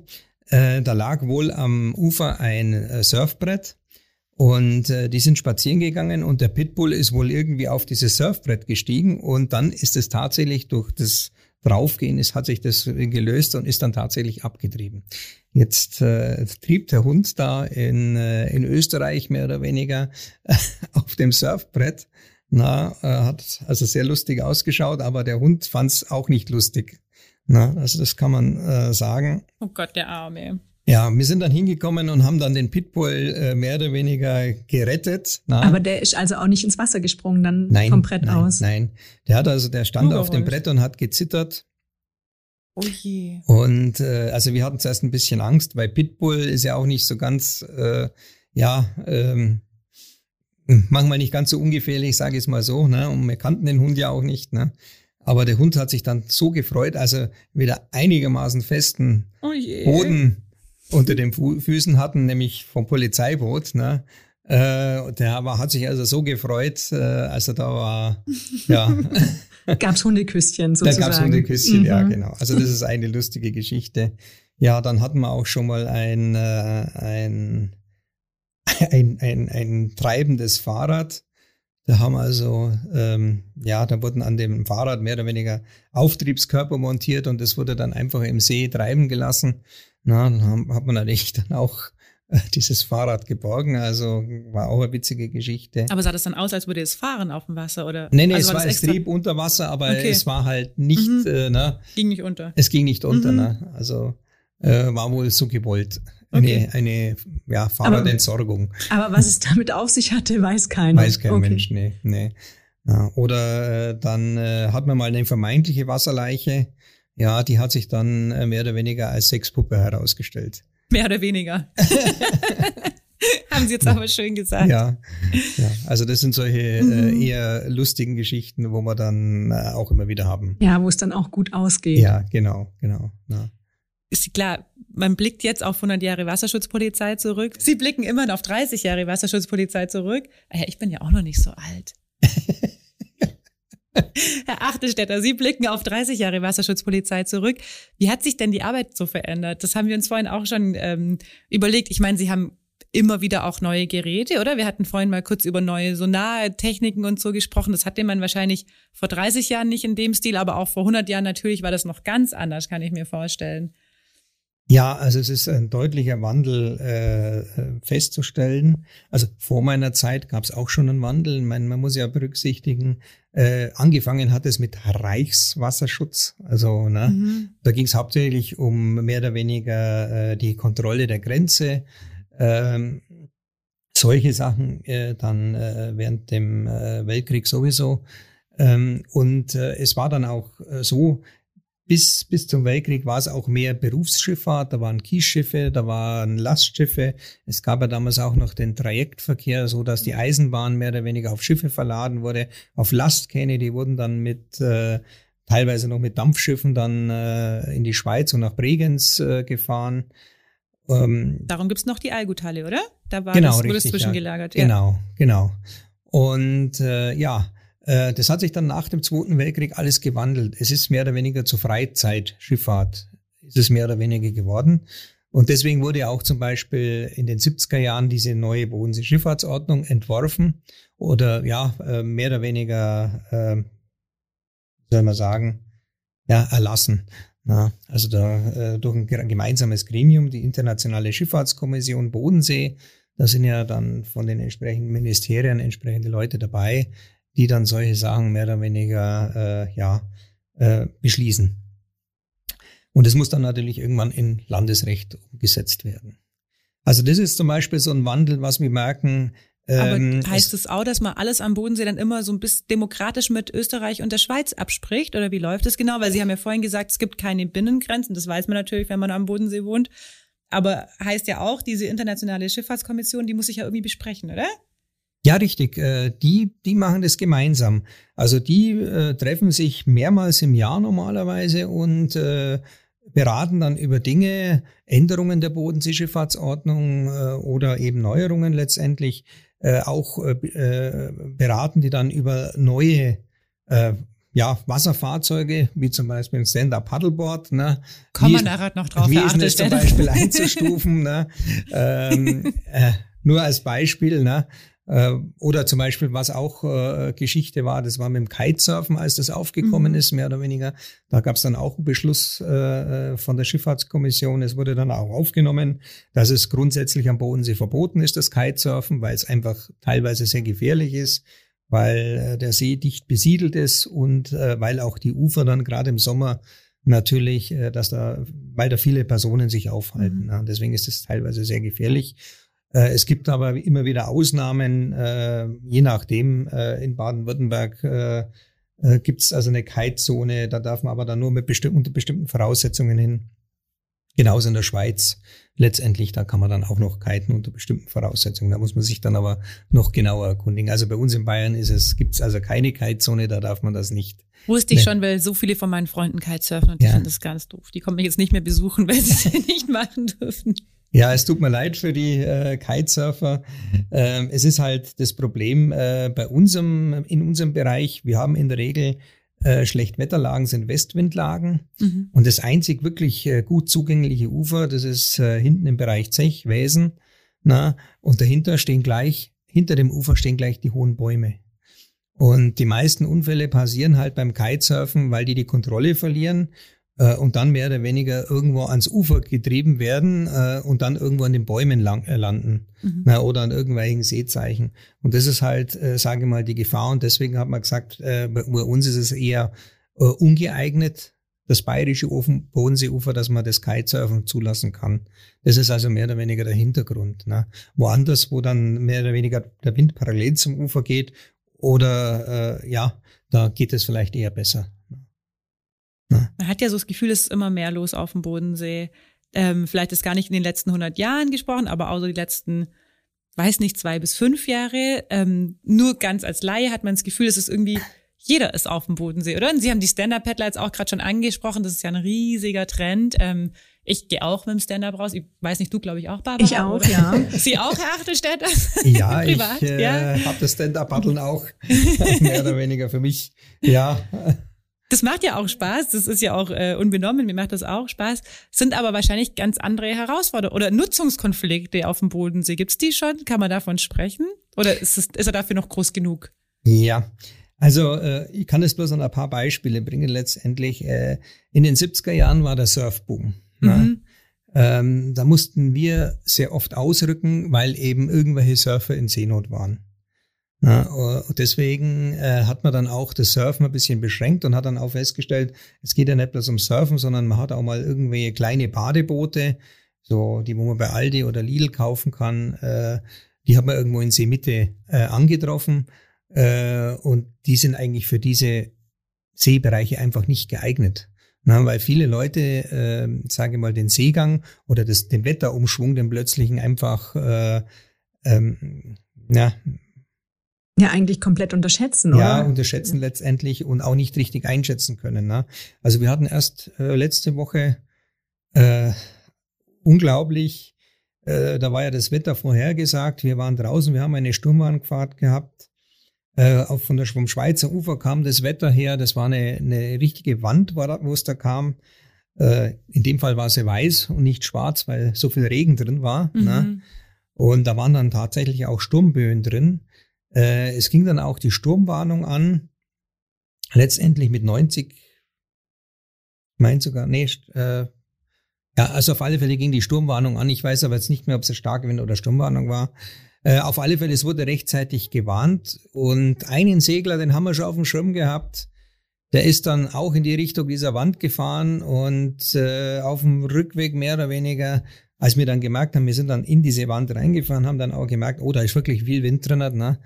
äh, da lag wohl am Ufer ein äh, Surfbrett und äh, die sind spazieren gegangen und der Pitbull ist wohl irgendwie auf dieses Surfbrett gestiegen und dann ist es tatsächlich durch das Draufgehen, es hat sich das gelöst und ist dann tatsächlich abgetrieben. Jetzt äh, trieb der Hund da in, äh, in Österreich mehr oder weniger [LAUGHS] auf dem Surfbrett. Na, äh, hat also sehr lustig ausgeschaut, aber der Hund fand es auch nicht lustig. Na, also das kann man äh, sagen. Oh Gott, der Arme. Ja, wir sind dann hingekommen und haben dann den Pitbull äh, mehr oder weniger gerettet. Na? Aber der ist also auch nicht ins Wasser gesprungen dann nein, vom Brett nein, aus. Nein, der hat also, der stand Nur auf dem Brett und hat gezittert. Oh je. Und äh, also wir hatten zuerst ein bisschen Angst, weil Pitbull ist ja auch nicht so ganz, äh, ja, ähm, manchmal nicht ganz so ungefährlich, sage ich es mal so. Ne? Und wir kannten den Hund ja auch nicht. Ne? Aber der Hund hat sich dann so gefreut, als er wieder einigermaßen festen oh Boden unter den Fu Füßen hatten, nämlich vom Polizeiboot. Ne? Äh, der war, hat sich also so gefreut, äh, als er da war. [LAUGHS] Ja. gab's Hundeküsschen sozusagen. Da gab's Hundeküsschen, mhm. ja genau. Also das ist eine lustige Geschichte. Ja, dann hatten wir auch schon mal ein, äh, ein, [LAUGHS] ein, ein, ein treibendes Fahrrad da haben also, ähm, ja, da wurden an dem Fahrrad mehr oder weniger Auftriebskörper montiert und das wurde dann einfach im See treiben gelassen. Na, dann haben, hat man natürlich dann auch äh, dieses Fahrrad geborgen, also war auch eine witzige Geschichte. Aber sah das dann aus, als würde es fahren auf dem Wasser oder? Nee, nee, also es war, war es trieb unter Wasser, aber okay. es war halt nicht, mhm. äh, ne? Ging nicht unter. Es ging nicht unter, mhm. ne? Also äh, war wohl so gewollt. Okay. Eine, eine ja, Fahrradentsorgung. Aber, aber was es damit auf sich hatte, weiß keiner. Weiß kein okay. Mensch, nee. nee. Ja, oder äh, dann äh, hat man mal eine vermeintliche Wasserleiche. Ja, die hat sich dann äh, mehr oder weniger als Sexpuppe herausgestellt. Mehr oder weniger. [LAUGHS] Haben Sie jetzt aber schön gesagt. Ja, ja. also das sind solche äh, mhm. eher lustigen Geschichten, wo wir dann äh, auch immer wieder haben. Ja, wo es dann auch gut ausgeht. Ja, genau, genau. Ja. ist klar, man blickt jetzt auf 100 Jahre Wasserschutzpolizei zurück. Sie blicken immer auf 30 Jahre Wasserschutzpolizei zurück. Ah ja, ich bin ja auch noch nicht so alt. [LAUGHS] Herr Achtelstädter, Sie blicken auf 30 Jahre Wasserschutzpolizei zurück. Wie hat sich denn die Arbeit so verändert? Das haben wir uns vorhin auch schon ähm, überlegt. Ich meine, Sie haben immer wieder auch neue Geräte, oder? Wir hatten vorhin mal kurz über neue Sonartechniken und so gesprochen. Das hatte man wahrscheinlich vor 30 Jahren nicht in dem Stil, aber auch vor 100 Jahren natürlich war das noch ganz anders, kann ich mir vorstellen. Ja, also es ist ein deutlicher Wandel äh, festzustellen. Also vor meiner Zeit gab es auch schon einen Wandel. meine, man muss ja berücksichtigen, äh, angefangen hat es mit Reichswasserschutz. Also ne, mhm. da ging es hauptsächlich um mehr oder weniger äh, die Kontrolle der Grenze. Ähm, solche Sachen äh, dann äh, während dem äh, Weltkrieg sowieso. Ähm, und äh, es war dann auch äh, so, bis, bis zum Weltkrieg war es auch mehr Berufsschifffahrt, da waren Kiesschiffe, da waren Lastschiffe. Es gab ja damals auch noch den Trajektverkehr, so dass die Eisenbahn mehr oder weniger auf Schiffe verladen wurde, auf Lastkähne, die wurden dann mit äh, teilweise noch mit Dampfschiffen dann äh, in die Schweiz und nach Bregenz äh, gefahren. Ähm, Darum gibt's noch die Alguthalle, oder? Da war genau, das, wurde richtig, zwischengelagert. Ja. Genau, genau. Und äh, ja, das hat sich dann nach dem Zweiten Weltkrieg alles gewandelt. Es ist mehr oder weniger zur Freizeitschifffahrt, ist es mehr oder weniger geworden. Und deswegen wurde auch zum Beispiel in den 70er Jahren diese neue Bodensee-Schifffahrtsordnung entworfen oder ja, äh, mehr oder weniger, äh, soll man sagen, ja, erlassen. Na, also da äh, durch ein gemeinsames Gremium, die Internationale Schifffahrtskommission Bodensee, da sind ja dann von den entsprechenden Ministerien entsprechende Leute dabei, die dann solche Sachen mehr oder weniger äh, ja, äh, beschließen. Und es muss dann natürlich irgendwann in Landesrecht umgesetzt werden. Also das ist zum Beispiel so ein Wandel, was wir merken. Ähm, Aber heißt es auch, dass man alles am Bodensee dann immer so ein bisschen demokratisch mit Österreich und der Schweiz abspricht? Oder wie läuft es genau? Weil Sie haben ja vorhin gesagt, es gibt keine Binnengrenzen. Das weiß man natürlich, wenn man am Bodensee wohnt. Aber heißt ja auch, diese internationale Schifffahrtskommission, die muss sich ja irgendwie besprechen, oder? Ja, richtig. Äh, die, die machen das gemeinsam. Also die äh, treffen sich mehrmals im Jahr normalerweise und äh, beraten dann über Dinge, Änderungen der Bodenseeschifffahrtsordnung äh, oder eben Neuerungen letztendlich. Auch beraten die dann über neue ja, Wasserfahrzeuge, wie zum Beispiel ein Stand-Up-Paddleboard. Ne? Kommen wir nachher noch drauf. Wie ist es zum Beispiel einzustufen? ne? ähm, [LAUGHS] äh, nur als Beispiel. Ne? Äh, oder zum Beispiel, was auch äh, Geschichte war, das war mit dem Kitesurfen, als das aufgekommen mhm. ist, mehr oder weniger. Da gab es dann auch einen Beschluss äh, von der Schifffahrtskommission. Es wurde dann auch aufgenommen, dass es grundsätzlich am Bodensee verboten ist, das Kitesurfen, weil es einfach teilweise sehr gefährlich ist, weil der See dicht besiedelt ist und weil auch die Ufer dann gerade im Sommer natürlich, dass da, weil da viele Personen sich aufhalten. Mhm. Deswegen ist es teilweise sehr gefährlich. Äh, es gibt aber immer wieder Ausnahmen, äh, je nachdem. Äh, in Baden-Württemberg gibt es also eine Kitezone, da darf man aber dann nur mit bestimm unter bestimmten Voraussetzungen hin. Genauso in der Schweiz letztendlich, da kann man dann auch noch kiten unter bestimmten Voraussetzungen. Da muss man sich dann aber noch genauer erkundigen. Also bei uns in Bayern ist es, gibt es also keine Kitezone, da darf man das nicht. Wusste ich schon, weil so viele von meinen Freunden Kitesurfen und die ja. finden das ganz doof. Die kommen mich jetzt nicht mehr besuchen, weil sie es [LAUGHS] nicht machen dürfen. Ja, es tut mir leid für die äh, Kitesurfer. Ähm, es ist halt das Problem äh, bei unserem, in unserem Bereich, wir haben in der Regel äh, Schlechtwetterlagen sind Westwindlagen. Mhm. Und das einzig wirklich äh, gut zugängliche Ufer, das ist äh, hinten im Bereich Zech, Wesen. Na, und dahinter stehen gleich, hinter dem Ufer stehen gleich die hohen Bäume. Und die meisten Unfälle passieren halt beim Kitesurfen, weil die die Kontrolle verlieren äh, und dann mehr oder weniger irgendwo ans Ufer getrieben werden äh, und dann irgendwo an den Bäumen lang, äh, landen mhm. na, oder an irgendwelchen Seezeichen. Und das ist halt, äh, sage ich mal, die Gefahr. Und deswegen hat man gesagt, äh, bei, uns ist es eher äh, ungeeignet, das bayerische Ofen, Bodenseeufer, dass man das Kitesurfen zulassen kann. Das ist also mehr oder weniger der Hintergrund. Ne? Woanders, wo dann mehr oder weniger der Wind parallel zum Ufer geht oder äh, ja, da geht es vielleicht eher besser. Man hat ja so das Gefühl, es ist immer mehr los auf dem Bodensee. Ähm, vielleicht ist gar nicht in den letzten 100 Jahren gesprochen, aber auch so die letzten, weiß nicht, zwei bis fünf Jahre. Ähm, nur ganz als Laie hat man das Gefühl, es ist irgendwie jeder ist auf dem Bodensee, oder? Und Sie haben die Stand-Up-Paddler jetzt auch gerade schon angesprochen. Das ist ja ein riesiger Trend. Ähm, ich gehe auch mit dem Stand-Up raus. Ich weiß nicht, du glaube ich auch, Barbara? Ich auch, oder? ja. [LAUGHS] Sie auch, Herr Achtelstädter? Ja, [LAUGHS] ich äh, ja? habe das Stand-Up-Paddeln auch [LAUGHS] mehr oder weniger für mich. Ja. Das macht ja auch Spaß, das ist ja auch äh, unbenommen, mir macht das auch Spaß, sind aber wahrscheinlich ganz andere Herausforderungen oder Nutzungskonflikte auf dem Bodensee. Gibt's die schon? Kann man davon sprechen? Oder ist, es, ist er dafür noch groß genug? Ja, also äh, ich kann es bloß an ein paar Beispiele bringen. Letztendlich äh, in den 70er Jahren war der Surfboom. Ne? Mhm. Ähm, da mussten wir sehr oft ausrücken, weil eben irgendwelche Surfer in Seenot waren. Na, ne? und deswegen äh, hat man dann auch das Surfen ein bisschen beschränkt und hat dann auch festgestellt, es geht ja nicht bloß um Surfen, sondern man hat auch mal irgendwelche kleine Badeboote, so die, wo man bei Aldi oder Lidl kaufen kann, äh, die hat man irgendwo in Seemitte äh, angetroffen äh, und die sind eigentlich für diese Seebereiche einfach nicht geeignet. Na, weil viele Leute, äh, sage ich mal, den Seegang oder das, den Wetterumschwung, den plötzlichen einfach, äh, ähm, ja, ja, eigentlich komplett unterschätzen, oder? Ja, unterschätzen letztendlich und auch nicht richtig einschätzen können. Ne? Also wir hatten erst äh, letzte Woche äh, unglaublich, äh, da war ja das Wetter vorhergesagt, wir waren draußen, wir haben eine Sturmwarnfahrt gehabt äh, auch von der, vom Schweizer Ufer kam das Wetter her, das war eine, eine richtige Wand, wo es da kam. Äh, in dem Fall war sie weiß und nicht schwarz, weil so viel Regen drin war. Mhm. Ne? Und da waren dann tatsächlich auch Sturmböen drin. Äh, es ging dann auch die Sturmwarnung an, letztendlich mit 90, meint sogar, nee, äh, ja, also auf alle Fälle ging die Sturmwarnung an. Ich weiß aber jetzt nicht mehr, ob es eine starke Wind oder Sturmwarnung war. Äh, auf alle Fälle, es wurde rechtzeitig gewarnt und einen Segler, den haben wir schon auf dem Schirm gehabt. Der ist dann auch in die Richtung dieser Wand gefahren und äh, auf dem Rückweg mehr oder weniger, als wir dann gemerkt haben, wir sind dann in diese Wand reingefahren, haben dann auch gemerkt, oh, da ist wirklich viel Wind drin, ne?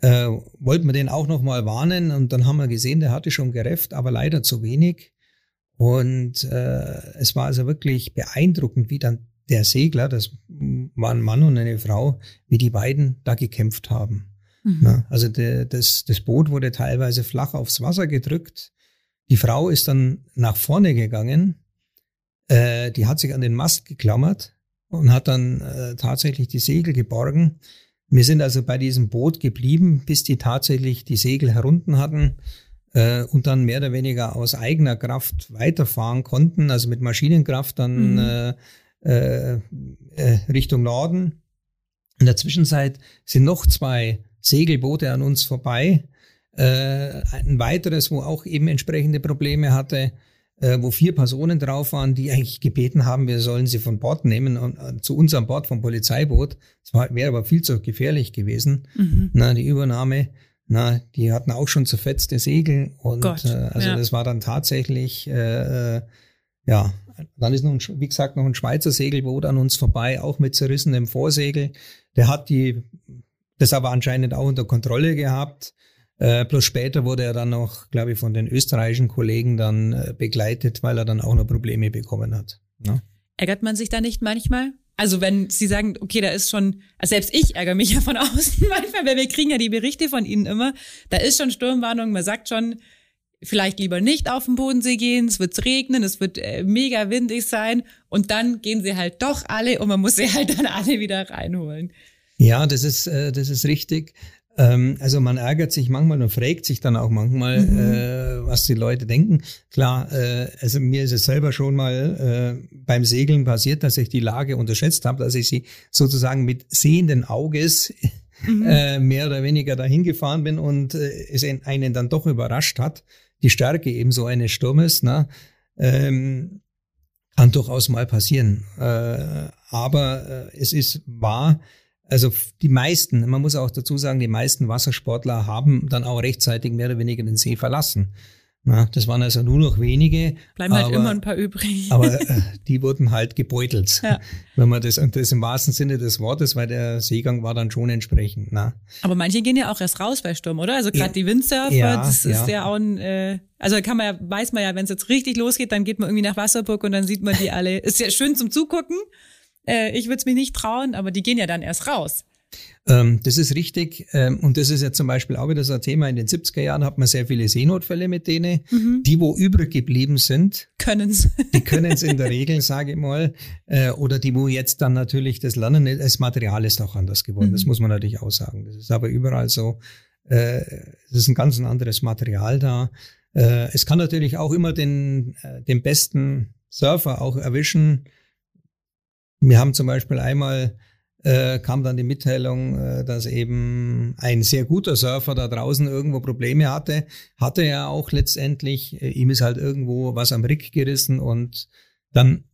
Äh, wollten wir den auch nochmal warnen und dann haben wir gesehen, der hatte schon gerefft, aber leider zu wenig. Und äh, es war also wirklich beeindruckend, wie dann der Segler, das war ein Mann und eine Frau, wie die beiden da gekämpft haben. Mhm. Na, also der, das, das Boot wurde teilweise flach aufs Wasser gedrückt. Die Frau ist dann nach vorne gegangen, äh, die hat sich an den Mast geklammert und hat dann äh, tatsächlich die Segel geborgen. Wir sind also bei diesem Boot geblieben, bis die tatsächlich die Segel herunten hatten äh, und dann mehr oder weniger aus eigener Kraft weiterfahren konnten, also mit Maschinenkraft dann mhm. äh, äh, äh, Richtung Norden. In der Zwischenzeit sind noch zwei Segelboote an uns vorbei. Äh, ein weiteres, wo auch eben entsprechende Probleme hatte, äh, wo vier Personen drauf waren, die eigentlich gebeten haben, wir sollen sie von Bord nehmen und äh, zu uns an Bord vom Polizeiboot. Das wäre aber viel zu gefährlich gewesen, mhm. na, die Übernahme. Na, die hatten auch schon zerfetzte Segel und Gott, äh, also ja. das war dann tatsächlich äh, äh ja dann ist noch, ein, wie gesagt, noch ein Schweizer Segelboot an uns vorbei, auch mit zerrissenem Vorsegel. Der hat die, das aber anscheinend auch unter Kontrolle gehabt. Äh, bloß später wurde er dann noch, glaube ich, von den österreichischen Kollegen dann äh, begleitet, weil er dann auch noch Probleme bekommen hat. Ne? Ärgert man sich da nicht manchmal? Also wenn Sie sagen, okay, da ist schon, also selbst ich ärgere mich [LAUGHS] ja von außen manchmal, weil wir kriegen ja die Berichte von Ihnen immer, da ist schon Sturmwarnung, man sagt schon, vielleicht lieber nicht auf den Bodensee gehen, es wird regnen, es wird äh, mega windig sein und dann gehen sie halt doch alle und man muss sie [LAUGHS] halt dann alle wieder reinholen. Ja, das ist, äh, das ist richtig. Ähm, also man ärgert sich manchmal und fragt sich dann auch manchmal, mhm. äh, was die Leute denken. Klar, äh, also mir ist es selber schon mal äh, beim Segeln passiert, dass ich die Lage unterschätzt habe, dass ich sie sozusagen mit sehenden Auges mhm. äh, mehr oder weniger dahin gefahren bin und äh, es einen dann doch überrascht hat die Stärke eben so eines Sturmes, ne, ähm, kann durchaus mal passieren. Äh, aber es ist wahr, also die meisten, man muss auch dazu sagen, die meisten Wassersportler haben dann auch rechtzeitig mehr oder weniger den See verlassen. Na, das waren also nur noch wenige. Bleiben halt aber, halt immer ein paar übrig. [LAUGHS] aber [LAUGHS] äh, die wurden halt gebeutelt. Ja. Wenn man das, und das im wahrsten Sinne des Wortes, weil der Seegang war dann schon entsprechend. Na. Aber manche gehen ja auch erst raus bei Sturm, oder? Also gerade ja. die Windsurfer, ja, das ist ja, auch ein, äh, also kann man ja, weiß man ja, wenn es jetzt richtig losgeht, dann geht man irgendwie nach Wasserburg und dann sieht man die alle. Ist ja schön zum Zugucken. Äh, ich würde es mir nicht trauen, aber die gehen ja dann erst raus. Ähm, das ist richtig. Ähm, und das ist ja zum Beispiel auch wieder so ein Thema. In den 70er Jahren hat man sehr viele Seenotfälle mit denen. Mhm. Die, wo übrig geblieben sind, können's. [LAUGHS] Die können es in der Regel, sage ich mal. Äh, oder die, wo jetzt dann natürlich das Lernen, das Material ist auch anders geworden. Mhm. Das muss man natürlich auch sagen. Das ist aber überall so. Äh, es ist ein ganz anderes Material da. Äh, es kann natürlich auch immer den, äh, den besten Surfer auch erwischen. Wir haben zum Beispiel einmal äh, kam dann die Mitteilung, äh, dass eben ein sehr guter Surfer da draußen irgendwo Probleme hatte. Hatte er auch letztendlich. Äh, ihm ist halt irgendwo was am Rick gerissen und dann,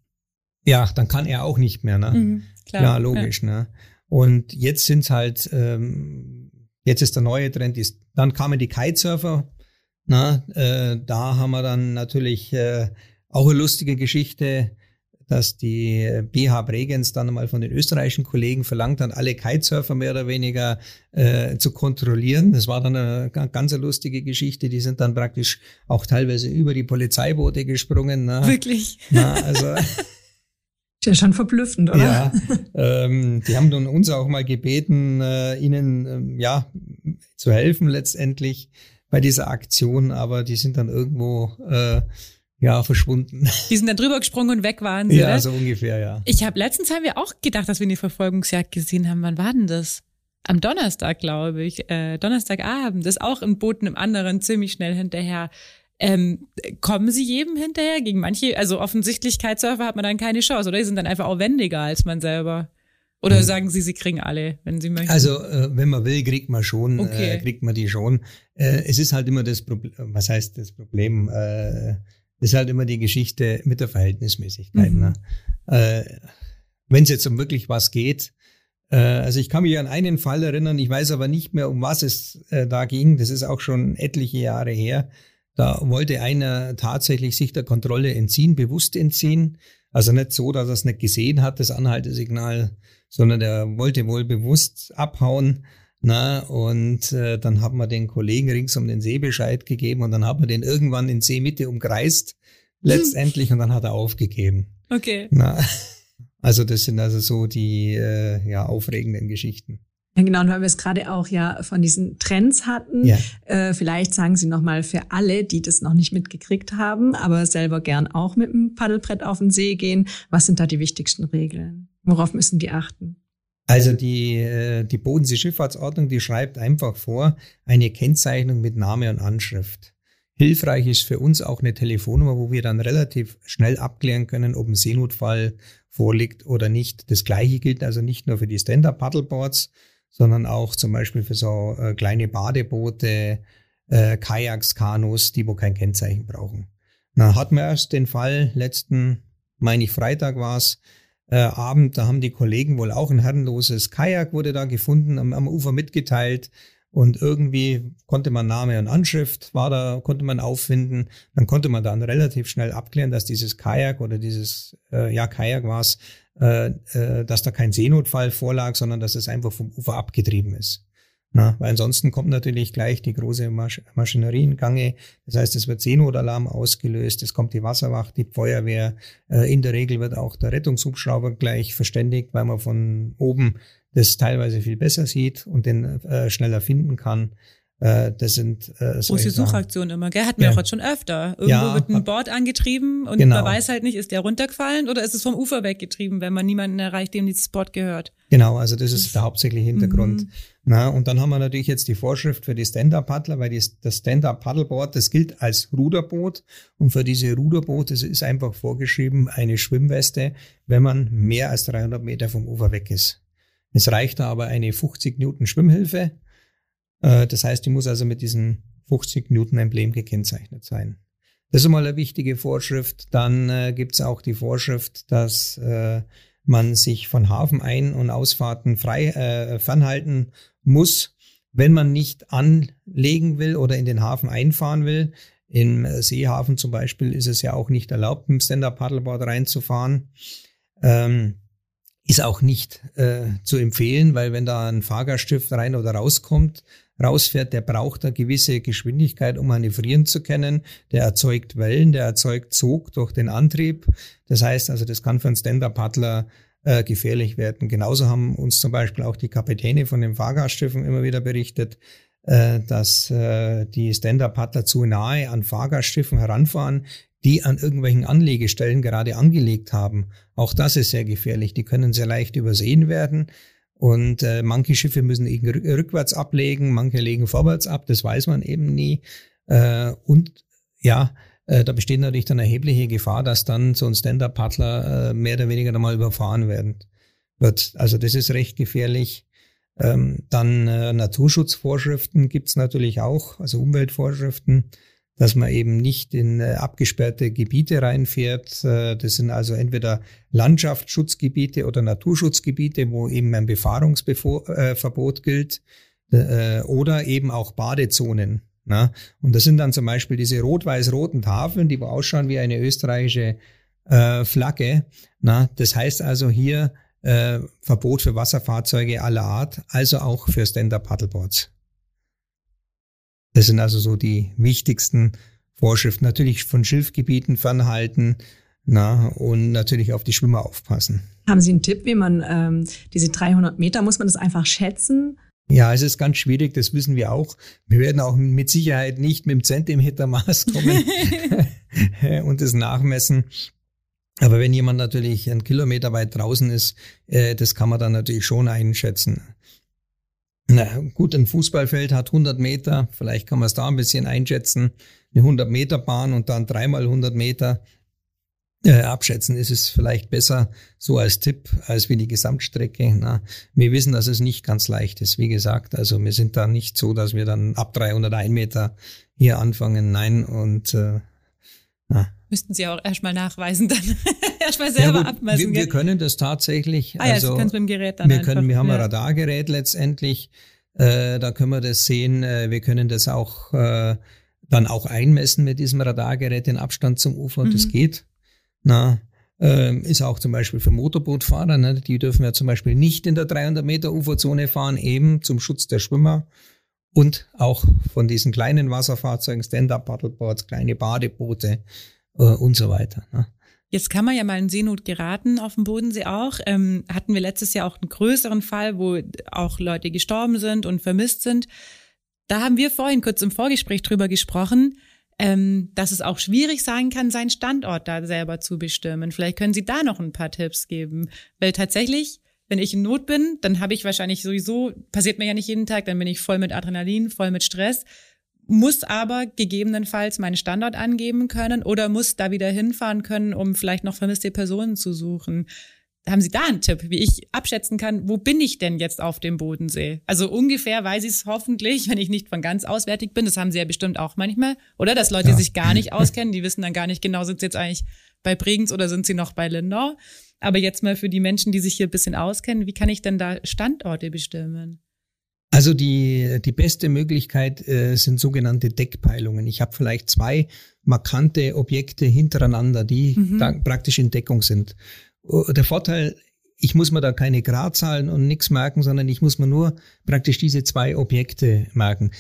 ja, dann kann er auch nicht mehr. Ne? Mhm, klar. Ja, logisch. Ja. Ne? Und jetzt sind's halt, ähm, jetzt ist der neue Trend, ist, dann kamen die Kitesurfer. Na, äh, da haben wir dann natürlich äh, auch eine lustige Geschichte dass die BH Bregenz dann einmal von den österreichischen Kollegen verlangt hat, alle Kitesurfer mehr oder weniger äh, zu kontrollieren. Das war dann eine ganz lustige Geschichte. Die sind dann praktisch auch teilweise über die Polizeiboote gesprungen. Ne? Wirklich? Na, also [LAUGHS] ja schon verblüffend, oder? Ja, ähm, die haben dann uns auch mal gebeten, äh, ihnen ähm, ja zu helfen letztendlich bei dieser Aktion, aber die sind dann irgendwo äh, ja, verschwunden. [LAUGHS] Die sind dann drüber gesprungen und weg waren sie, Ja, oder? so ungefähr, ja. Ich habe letztens haben wir auch gedacht, dass wir eine Verfolgungsjagd gesehen haben. Wann war denn das? Am Donnerstag, glaube ich. Äh, Donnerstagabend ist auch ein Boot einem anderen ziemlich schnell hinterher. Ähm, kommen sie jedem hinterher? Gegen manche, also Offensichtlichkeitssurfer hat man dann keine Chance, oder? Die sind dann einfach auch wendiger als man selber. Oder mhm. sagen Sie, Sie kriegen alle, wenn Sie möchten? Also, äh, wenn man will, kriegt man schon, äh, okay. äh, kriegt man die schon. Äh, es ist halt immer das Problem, was heißt das Problem? Äh, ist halt immer die Geschichte mit der Verhältnismäßigkeit. Mhm. Ne? Äh, Wenn es jetzt um wirklich was geht, äh, also ich kann mich an einen Fall erinnern, ich weiß aber nicht mehr, um was es äh, da ging. Das ist auch schon etliche Jahre her. Da wollte einer tatsächlich sich der Kontrolle entziehen, bewusst entziehen. Also nicht so, dass er es nicht gesehen hat, das Anhaltesignal, sondern er wollte wohl bewusst abhauen na, und äh, dann haben wir den Kollegen rings um den See Bescheid gegeben und dann haben wir den irgendwann in Seemitte umkreist, letztendlich, und dann hat er aufgegeben. Okay. Na, [LAUGHS] also das sind also so die äh, ja, aufregenden Geschichten. Ja, genau, und weil wir es gerade auch ja von diesen Trends hatten, ja. äh, vielleicht sagen Sie nochmal für alle, die das noch nicht mitgekriegt haben, aber selber gern auch mit dem Paddelbrett auf den See gehen, was sind da die wichtigsten Regeln? Worauf müssen die achten? Also die, äh, die Bodensee-Schifffahrtsordnung, die schreibt einfach vor, eine Kennzeichnung mit Name und Anschrift. Hilfreich ist für uns auch eine Telefonnummer, wo wir dann relativ schnell abklären können, ob ein Seenotfall vorliegt oder nicht. Das gleiche gilt also nicht nur für die Stand-Up-Paddleboards, sondern auch zum Beispiel für so äh, kleine Badeboote, äh, Kajaks, Kanus, die wo kein Kennzeichen brauchen. Na, hatten wir erst den Fall, letzten, meine ich, Freitag war's äh, Abend, da haben die Kollegen wohl auch ein herrenloses Kajak wurde da gefunden, am, am Ufer mitgeteilt. Und irgendwie konnte man Name und Anschrift, war da, konnte man auffinden. Dann konnte man dann relativ schnell abklären, dass dieses Kajak oder dieses, äh, ja, Kajak war es, äh, äh, dass da kein Seenotfall vorlag, sondern dass es einfach vom Ufer abgetrieben ist. Na, weil ansonsten kommt natürlich gleich die große Masch Maschinerie in Gange. Das heißt, es wird Seenotalarm ausgelöst, es kommt die Wasserwacht, die Feuerwehr. Äh, in der Regel wird auch der Rettungshubschrauber gleich verständigt, weil man von oben das teilweise viel besser sieht und den äh, schneller finden kann. Äh, das sind äh, große Suchaktionen immer, gell? Hatten wir auch jetzt schon öfter. Irgendwo ja, wird ein Board angetrieben und genau. man weiß halt nicht, ist der runtergefallen oder ist es vom Ufer weggetrieben, wenn man niemanden erreicht, dem dieses Board gehört. Genau, also das ist der hauptsächliche Hintergrund. Mhm. Na, und dann haben wir natürlich jetzt die Vorschrift für die Stand-Up-Paddler, weil die, das Stand-Up-Paddleboard, das gilt als Ruderboot. Und für diese Ruderboote ist einfach vorgeschrieben eine Schwimmweste, wenn man mehr als 300 Meter vom Ufer weg ist. Es reicht da aber eine 50 Newton Schwimmhilfe. Äh, das heißt, die muss also mit diesem 50 Newton Emblem gekennzeichnet sein. Das ist mal eine wichtige Vorschrift. Dann äh, gibt es auch die Vorschrift, dass äh, man sich von Hafenein- und Ausfahrten frei äh, fernhalten muss, wenn man nicht anlegen will oder in den Hafen einfahren will. Im Seehafen zum Beispiel ist es ja auch nicht erlaubt, mit dem Stand-Up-Paddleboard reinzufahren. Ähm, ist auch nicht äh, zu empfehlen, weil wenn da ein Fahrgastschiff rein oder rauskommt, rausfährt, der braucht eine gewisse Geschwindigkeit, um manövrieren zu können. Der erzeugt Wellen, der erzeugt Zug durch den Antrieb. Das heißt also, das kann für einen Stand-Up-Paddler äh, gefährlich werden. Genauso haben uns zum Beispiel auch die Kapitäne von den Fahrgastschiffen immer wieder berichtet, äh, dass äh, die Stand-Up-Paddler zu nahe an Fahrgastschiffen heranfahren, die an irgendwelchen Anlegestellen gerade angelegt haben. Auch das ist sehr gefährlich. Die können sehr leicht übersehen werden. Und äh, manche Schiffe müssen eben rückwärts ablegen, manche legen vorwärts ab, das weiß man eben nie. Äh, und ja, äh, da besteht natürlich dann erhebliche Gefahr, dass dann so ein Stand-Up-Paddler äh, mehr oder weniger dann mal überfahren werden wird. Also das ist recht gefährlich. Ähm, dann äh, Naturschutzvorschriften gibt's natürlich auch, also Umweltvorschriften, dass man eben nicht in äh, abgesperrte Gebiete reinfährt. Äh, das sind also entweder Landschaftsschutzgebiete oder Naturschutzgebiete, wo eben ein Befahrungsverbot äh, gilt, oder eben auch Badezonen. Na? Und das sind dann zum Beispiel diese rot-weiß-roten Tafeln, die ausschauen wie eine österreichische äh, Flagge. Na? Das heißt also hier äh, Verbot für Wasserfahrzeuge aller Art, also auch für Stand-Up-Paddleboards. Das sind also so die wichtigsten Vorschriften. Natürlich von Schilfgebieten fernhalten na, und natürlich auf die Schwimmer aufpassen. Haben Sie einen Tipp, wie man ähm, diese 300 Meter, muss man das einfach schätzen? Ja, es ist ganz schwierig, das wissen wir auch. Wir werden auch mit Sicherheit nicht mit dem Zentimetermaß [LAUGHS] kommen [LAUGHS] und das nachmessen. Aber wenn jemand natürlich einen Kilometer weit draußen ist, äh, das kann man dann natürlich schon einschätzen. Na gut, ein Fußballfeld hat 100 Meter, vielleicht kann man es da ein bisschen einschätzen. Eine 100 Meter Bahn und dann dreimal 100 Meter äh, abschätzen ist es vielleicht besser so als Tipp als wie die Gesamtstrecke. Na, wir wissen, dass es nicht ganz leicht ist. Wie gesagt, also wir sind da nicht so, dass wir dann ab 301 Meter hier anfangen. Nein und äh, na, Müssten Sie auch erstmal nachweisen, dann [LAUGHS] erstmal selber ja, abmessen. Wir, wir, können das tatsächlich. Ah, ja, also, Sie mit dem Gerät dann wir können, wir haben ja. ein Radargerät letztendlich. Äh, da können wir das sehen. Äh, wir können das auch äh, dann auch einmessen mit diesem Radargerät den Abstand zum Ufer. Mhm. Das geht. Na, äh, ist auch zum Beispiel für Motorbootfahrer. Ne? Die dürfen ja zum Beispiel nicht in der 300 Meter Uferzone fahren, eben zum Schutz der Schwimmer und auch von diesen kleinen Wasserfahrzeugen, Stand-up-Paddleboards, kleine Badeboote und so weiter. Ne? Jetzt kann man ja mal in Seenot geraten auf dem Bodensee auch. Ähm, hatten wir letztes Jahr auch einen größeren Fall, wo auch Leute gestorben sind und vermisst sind. Da haben wir vorhin kurz im Vorgespräch drüber gesprochen, ähm, dass es auch schwierig sein kann, seinen Standort da selber zu bestimmen. Vielleicht können Sie da noch ein paar Tipps geben, weil tatsächlich wenn ich in Not bin, dann habe ich wahrscheinlich sowieso, passiert mir ja nicht jeden Tag, dann bin ich voll mit Adrenalin, voll mit Stress muss aber gegebenenfalls meinen Standort angeben können oder muss da wieder hinfahren können, um vielleicht noch vermisste Personen zu suchen. Haben Sie da einen Tipp, wie ich abschätzen kann, wo bin ich denn jetzt auf dem Bodensee? Also ungefähr weiß ich es hoffentlich, wenn ich nicht von ganz auswärtig bin. Das haben Sie ja bestimmt auch manchmal. Oder dass Leute ja. sich gar nicht auskennen, die wissen dann gar nicht genau, sind sie jetzt eigentlich bei Bregenz oder sind sie noch bei Lindau? Aber jetzt mal für die Menschen, die sich hier ein bisschen auskennen, wie kann ich denn da Standorte bestimmen? Also die, die beste Möglichkeit äh, sind sogenannte Deckpeilungen. Ich habe vielleicht zwei markante Objekte hintereinander, die mhm. da praktisch in Deckung sind. Der Vorteil, ich muss mir da keine Gradzahlen und nichts merken, sondern ich muss mir nur praktisch diese zwei Objekte merken.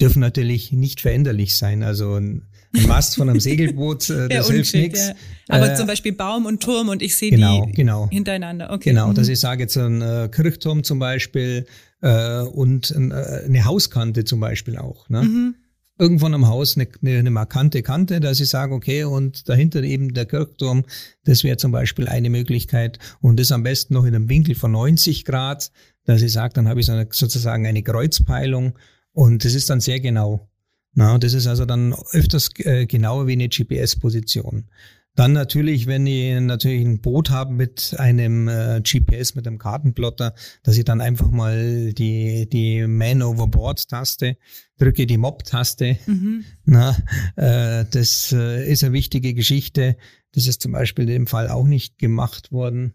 Dürfen natürlich nicht veränderlich sein. Also ein, ein Mast von einem [LAUGHS] Segelboot, äh, das ja, hilft nichts. Ja. Aber äh, zum Beispiel Baum und Turm und ich sehe genau, die genau. hintereinander. Okay. Genau, mhm. dass ich sage jetzt ein äh, Kirchturm zum Beispiel, äh, und äh, eine Hauskante zum Beispiel auch. Ne? Mhm. Irgendwann am Haus eine, eine markante Kante, dass ich sage, okay, und dahinter eben der Kirchturm, das wäre zum Beispiel eine Möglichkeit. Und das am besten noch in einem Winkel von 90 Grad, dass ich sage, dann habe ich so eine, sozusagen eine Kreuzpeilung und das ist dann sehr genau. Na, das ist also dann öfters äh, genauer wie eine GPS-Position. Dann natürlich, wenn ich natürlich ein Boot habe mit einem äh, GPS, mit einem Kartenplotter, dass ich dann einfach mal die, die Man-Overboard-Taste drücke, die Mob-Taste. Mhm. [LAUGHS] Na, äh, das äh, ist eine wichtige Geschichte. Das ist zum Beispiel in dem Fall auch nicht gemacht worden.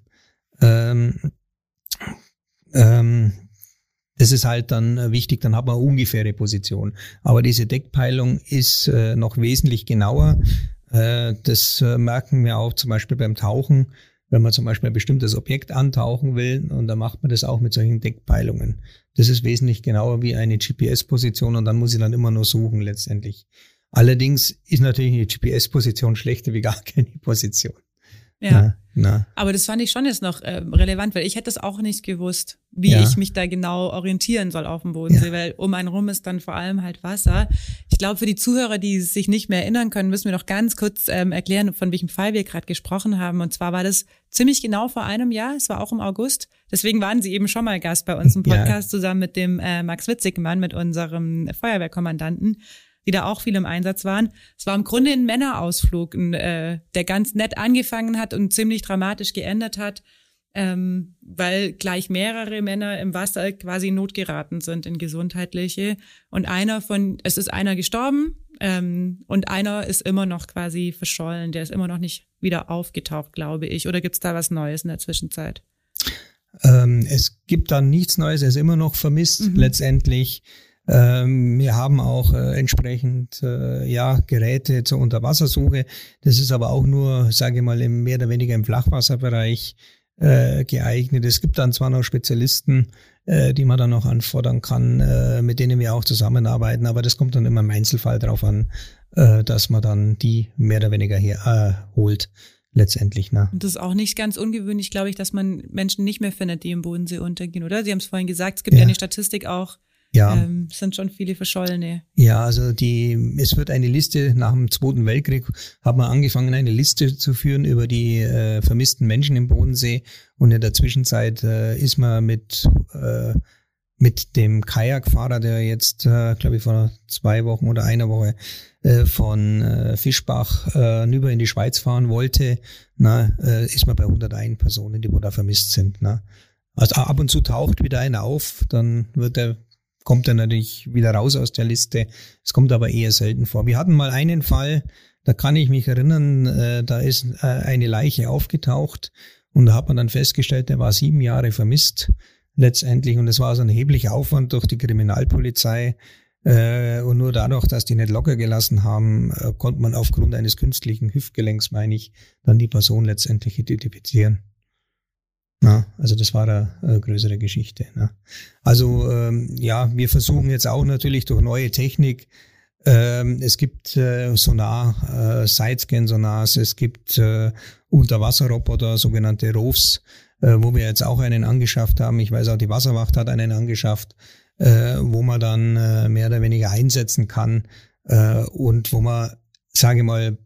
Ähm, ähm, das ist halt dann wichtig, dann hat man eine ungefähre Position. Aber diese Deckpeilung ist äh, noch wesentlich genauer. Äh, das äh, merken wir auch zum Beispiel beim Tauchen, wenn man zum Beispiel ein bestimmtes Objekt antauchen will und dann macht man das auch mit solchen Deckpeilungen. Das ist wesentlich genauer wie eine GPS-Position und dann muss ich dann immer nur suchen letztendlich. Allerdings ist natürlich eine GPS-Position schlechter wie gar keine Position. Ja. Na. Aber das fand ich schon jetzt noch äh, relevant, weil ich hätte es auch nicht gewusst, wie ja. ich mich da genau orientieren soll auf dem Bodensee, ja. weil um einen rum ist dann vor allem halt Wasser. Ich glaube, für die Zuhörer, die sich nicht mehr erinnern können, müssen wir noch ganz kurz ähm, erklären, von welchem Fall wir gerade gesprochen haben. Und zwar war das ziemlich genau vor einem Jahr, es war auch im August. Deswegen waren Sie eben schon mal Gast bei uns im Podcast ja. zusammen mit dem äh, Max Witzigmann, mit unserem Feuerwehrkommandanten die da auch viel im Einsatz waren. Es war im Grunde ein Männerausflug, ein, äh, der ganz nett angefangen hat und ziemlich dramatisch geändert hat, ähm, weil gleich mehrere Männer im Wasser quasi notgeraten sind in gesundheitliche. Und einer von, es ist einer gestorben ähm, und einer ist immer noch quasi verschollen. Der ist immer noch nicht wieder aufgetaucht, glaube ich. Oder gibt es da was Neues in der Zwischenzeit? Ähm, es gibt da nichts Neues, er ist immer noch vermisst mhm. letztendlich. Ähm, wir haben auch äh, entsprechend äh, ja Geräte zur Unterwassersuche. Das ist aber auch nur, sage ich mal, im mehr oder weniger im Flachwasserbereich äh, geeignet. Es gibt dann zwar noch Spezialisten, äh, die man dann noch anfordern kann, äh, mit denen wir auch zusammenarbeiten, aber das kommt dann immer im Einzelfall drauf an, äh, dass man dann die mehr oder weniger hier holt letztendlich. Ne? Und das ist auch nicht ganz ungewöhnlich, glaube ich, dass man Menschen nicht mehr findet, die im Bodensee untergehen, oder? Sie haben es vorhin gesagt, es gibt ja, ja eine Statistik auch, ja. Ähm, sind schon viele Verschollene. Ja, also die, es wird eine Liste nach dem Zweiten Weltkrieg, hat man angefangen, eine Liste zu führen über die äh, vermissten Menschen im Bodensee. Und in der Zwischenzeit äh, ist man mit, äh, mit dem Kajakfahrer, der jetzt, äh, glaube ich, vor zwei Wochen oder einer Woche äh, von äh, Fischbach rüber in die Schweiz fahren wollte, na, ist man bei 101 Personen, die wo da vermisst sind. Na. Also ab und zu taucht wieder einer auf, dann wird er kommt er natürlich wieder raus aus der Liste. Es kommt aber eher selten vor. Wir hatten mal einen Fall, da kann ich mich erinnern, äh, da ist äh, eine Leiche aufgetaucht und da hat man dann festgestellt, der war sieben Jahre vermisst letztendlich und es war so ein erheblicher Aufwand durch die Kriminalpolizei. Äh, und nur dadurch, dass die nicht locker gelassen haben, äh, konnte man aufgrund eines künstlichen Hüftgelenks, meine ich, dann die Person letztendlich identifizieren. Na, also das war eine, eine größere Geschichte. Ne? Also ähm, ja, wir versuchen jetzt auch natürlich durch neue Technik. Ähm, es gibt äh, Sonar, äh, Sidescan-Sonars, es gibt äh, Unterwasserroboter, sogenannte ROVs, äh, wo wir jetzt auch einen angeschafft haben. Ich weiß auch, die Wasserwacht hat einen angeschafft, äh, wo man dann äh, mehr oder weniger einsetzen kann äh, und wo man, sage ich mal,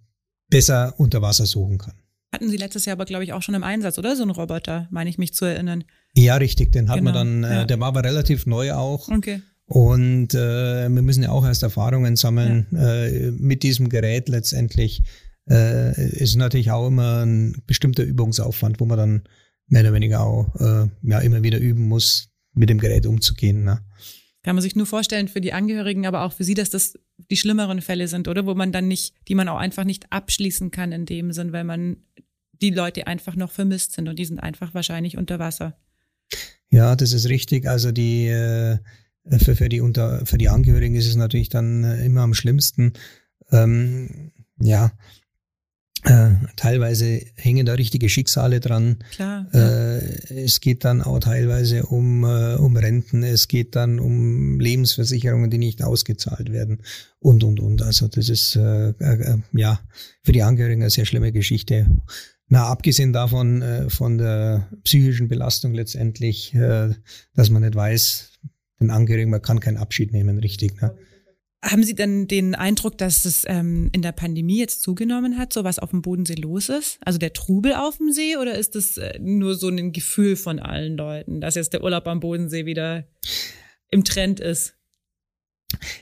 besser unter Wasser suchen kann. Hatten Sie letztes Jahr aber, glaube ich, auch schon im Einsatz, oder? So ein Roboter, meine ich mich zu erinnern. Ja, richtig. Den hatten genau, wir dann, äh, ja. der war aber relativ neu auch. Okay. Und äh, wir müssen ja auch erst Erfahrungen sammeln ja. äh, mit diesem Gerät letztendlich. Äh, ist natürlich auch immer ein bestimmter Übungsaufwand, wo man dann mehr oder weniger auch äh, ja immer wieder üben muss, mit dem Gerät umzugehen. Ne? Kann man sich nur vorstellen für die Angehörigen, aber auch für Sie, dass das die schlimmeren Fälle sind, oder? Wo man dann nicht, die man auch einfach nicht abschließen kann in dem Sinn, weil man die Leute einfach noch vermisst sind und die sind einfach wahrscheinlich unter Wasser. Ja, das ist richtig. Also die äh, für, für die unter für die Angehörigen ist es natürlich dann äh, immer am schlimmsten. Ähm, ja, äh, teilweise hängen da richtige Schicksale dran. Klar. Äh, es geht dann auch teilweise um, äh, um Renten, es geht dann um Lebensversicherungen, die nicht ausgezahlt werden und und und. Also das ist ja für die Angehörigen eine sehr schlimme Geschichte. Na, abgesehen davon äh, von der psychischen Belastung letztendlich, äh, dass man nicht weiß, den Angehörigen, man kann keinen Abschied nehmen, richtig. Ne? Haben Sie denn den Eindruck, dass es ähm, in der Pandemie jetzt zugenommen hat, so was auf dem Bodensee los ist? Also der Trubel auf dem See oder ist das äh, nur so ein Gefühl von allen Leuten, dass jetzt der Urlaub am Bodensee wieder im Trend ist?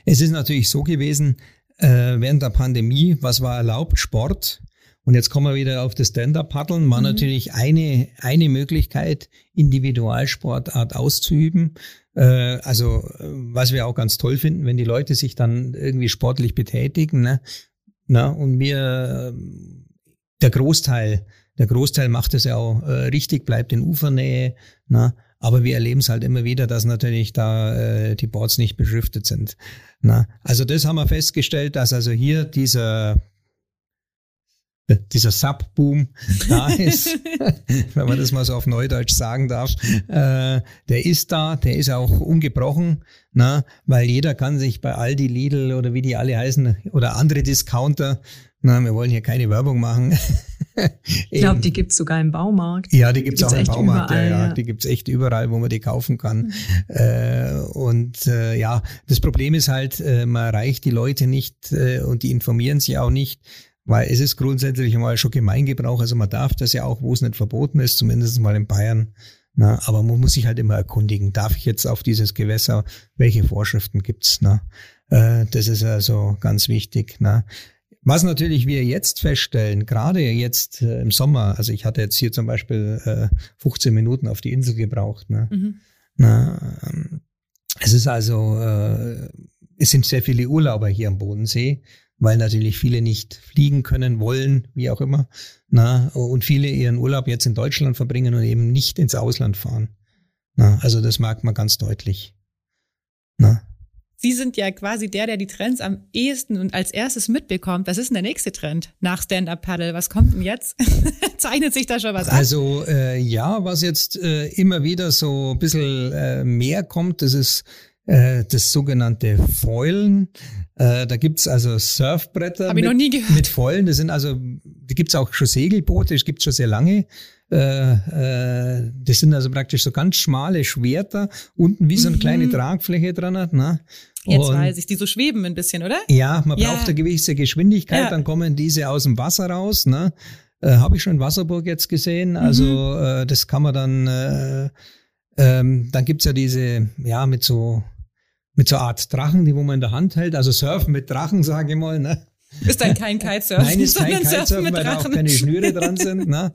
Es ist natürlich so gewesen, äh, während der Pandemie, was war erlaubt? Sport. Und jetzt kommen wir wieder auf das Stand-Up-Paddeln, war mhm. natürlich eine, eine Möglichkeit, Individualsportart auszuüben. Äh, also was wir auch ganz toll finden, wenn die Leute sich dann irgendwie sportlich betätigen. Ne? Na, und mir, der Großteil, der Großteil macht es ja auch äh, richtig, bleibt in Ufernähe. Na? Aber wir erleben es halt immer wieder, dass natürlich da äh, die Boards nicht beschriftet sind. Na? Also das haben wir festgestellt, dass also hier dieser dieser Subboom [LAUGHS] da ist, [LAUGHS] wenn man das mal so auf Neudeutsch sagen darf, äh, der ist da, der ist auch ungebrochen, na, weil jeder kann sich bei Aldi, Lidl oder wie die alle heißen oder andere Discounter, na, wir wollen hier keine Werbung machen, [LAUGHS] ich glaube, die gibt's sogar im Baumarkt. Ja, die gibt's, die gibt's auch im Baumarkt. Überall, ja, ja. Die gibt's echt überall, wo man die kaufen kann. Mhm. Äh, und äh, ja, das Problem ist halt, äh, man erreicht die Leute nicht äh, und die informieren sich auch nicht. Weil es ist grundsätzlich mal schon Gemeingebrauch, also man darf das ja auch, wo es nicht verboten ist, zumindest mal in Bayern. Na, aber man muss sich halt immer erkundigen, darf ich jetzt auf dieses Gewässer, welche Vorschriften gibt's? Na? Äh, das ist also ganz wichtig. Na? Was natürlich wir jetzt feststellen, gerade jetzt äh, im Sommer, also ich hatte jetzt hier zum Beispiel äh, 15 Minuten auf die Insel gebraucht. Ne? Mhm. Na, ähm, es ist also, äh, es sind sehr viele Urlauber hier am Bodensee weil natürlich viele nicht fliegen können, wollen, wie auch immer. Na, und viele ihren Urlaub jetzt in Deutschland verbringen und eben nicht ins Ausland fahren. Na, also das merkt man ganz deutlich. Na. Sie sind ja quasi der, der die Trends am ehesten und als erstes mitbekommt. Was ist denn der nächste Trend nach Stand-Up-Paddle? Was kommt denn jetzt? [LAUGHS] Zeichnet sich da schon was ab? Also äh, ja, was jetzt äh, immer wieder so ein bisschen äh, mehr kommt, das ist äh, das sogenannte Foilen. Äh, da gibt's also Surfbretter mit, mit Foilen. Das sind also, da gibt's auch schon Segelboote, das gibt's schon sehr lange. Äh, äh, das sind also praktisch so ganz schmale Schwerter, unten wie so eine mhm. kleine Tragfläche dran hat. Ne? Jetzt weiß ich, die so schweben ein bisschen, oder? Ja, man ja. braucht eine gewisse Geschwindigkeit, ja. dann kommen diese aus dem Wasser raus. Ne? Äh, Habe ich schon in Wasserburg jetzt gesehen. Also mhm. äh, das kann man dann, äh, ähm, dann gibt's ja diese, ja, mit so mit so einer Art Drachen, die wo man in der Hand hält, also Surfen mit Drachen, sage ich mal. Ne? Ist dann kein Kitesurfen, Nein, ist kein Kitesurfen, weil da auch keine Schnüre dran sind. Ne?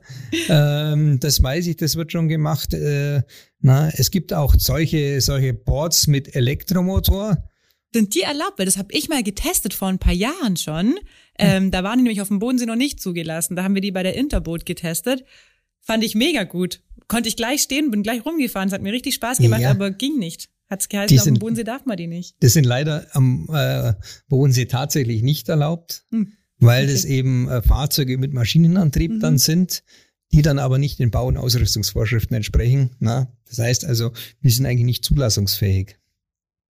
ähm, das weiß ich, das wird schon gemacht. Äh, na, es gibt auch solche, solche Boards mit Elektromotor. Sind die erlaubt? Weil das habe ich mal getestet vor ein paar Jahren schon. Ähm, da waren die nämlich auf dem Bodensee noch nicht zugelassen. Da haben wir die bei der Interboot getestet. Fand ich mega gut. Konnte ich gleich stehen, bin gleich rumgefahren. Es hat mir richtig Spaß gemacht, ja. aber ging nicht. Hat's geheißen, die auf dem Bodensee darf man die nicht. Das sind leider am äh, Bodensee tatsächlich nicht erlaubt, hm. weil okay. das eben äh, Fahrzeuge mit Maschinenantrieb mhm. dann sind, die dann aber nicht den Bau- und Ausrüstungsvorschriften entsprechen. Na? Das heißt also, die sind eigentlich nicht zulassungsfähig.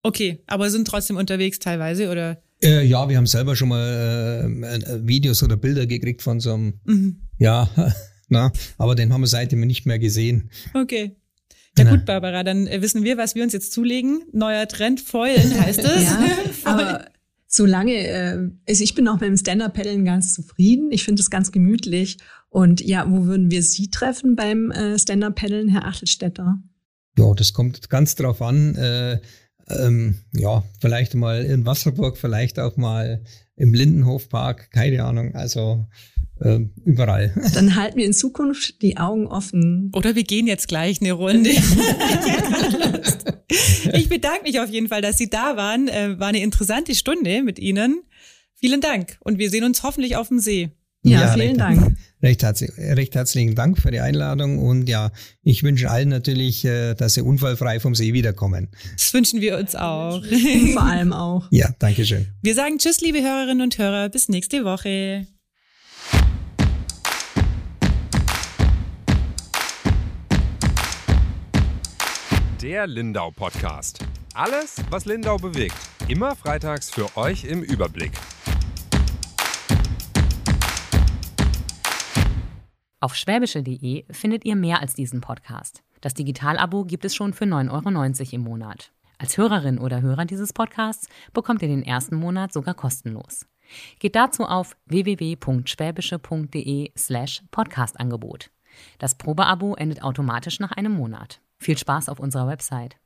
Okay, aber sind trotzdem unterwegs teilweise, oder? Äh, ja, wir haben selber schon mal äh, äh Videos oder Bilder gekriegt von so einem, mhm. ja, [LAUGHS] na, aber den haben wir seitdem nicht mehr gesehen. Okay. Ja gut, Barbara, dann äh, wissen wir, was wir uns jetzt zulegen. Neuer Trend, Foilen heißt es. ja, [LAUGHS] aber solange, äh, also ich bin auch mit dem Stand-Up-Paddeln ganz zufrieden. Ich finde es ganz gemütlich. Und ja, wo würden wir Sie treffen beim äh, Stand-Up-Paddeln, Herr Achtelstädter? Ja, das kommt ganz drauf an. Äh, ähm, ja, vielleicht mal in Wasserburg, vielleicht auch mal im Lindenhofpark, keine Ahnung. Also äh, überall. [LAUGHS] Dann halten wir in Zukunft die Augen offen. Oder wir gehen jetzt gleich eine Runde. [LAUGHS] ich bedanke mich auf jeden Fall, dass Sie da waren. Äh, war eine interessante Stunde mit Ihnen. Vielen Dank und wir sehen uns hoffentlich auf dem See. Ja, ja vielen recht, Dank. [LAUGHS] Recht, herzlich, recht herzlichen Dank für die Einladung und ja, ich wünsche allen natürlich, äh, dass sie unfallfrei vom See wiederkommen. Das wünschen wir uns auch. Vor allem auch. Ja, danke schön. Wir sagen Tschüss, liebe Hörerinnen und Hörer, bis nächste Woche. Der Lindau Podcast. Alles, was Lindau bewegt. Immer freitags für euch im Überblick. Auf schwäbische.de findet ihr mehr als diesen Podcast. Das Digitalabo gibt es schon für 9,90 Euro im Monat. Als Hörerin oder Hörer dieses Podcasts bekommt ihr den ersten Monat sogar kostenlos. Geht dazu auf www.schwäbische.de slash Podcastangebot. Das Probeabo endet automatisch nach einem Monat. Viel Spaß auf unserer Website.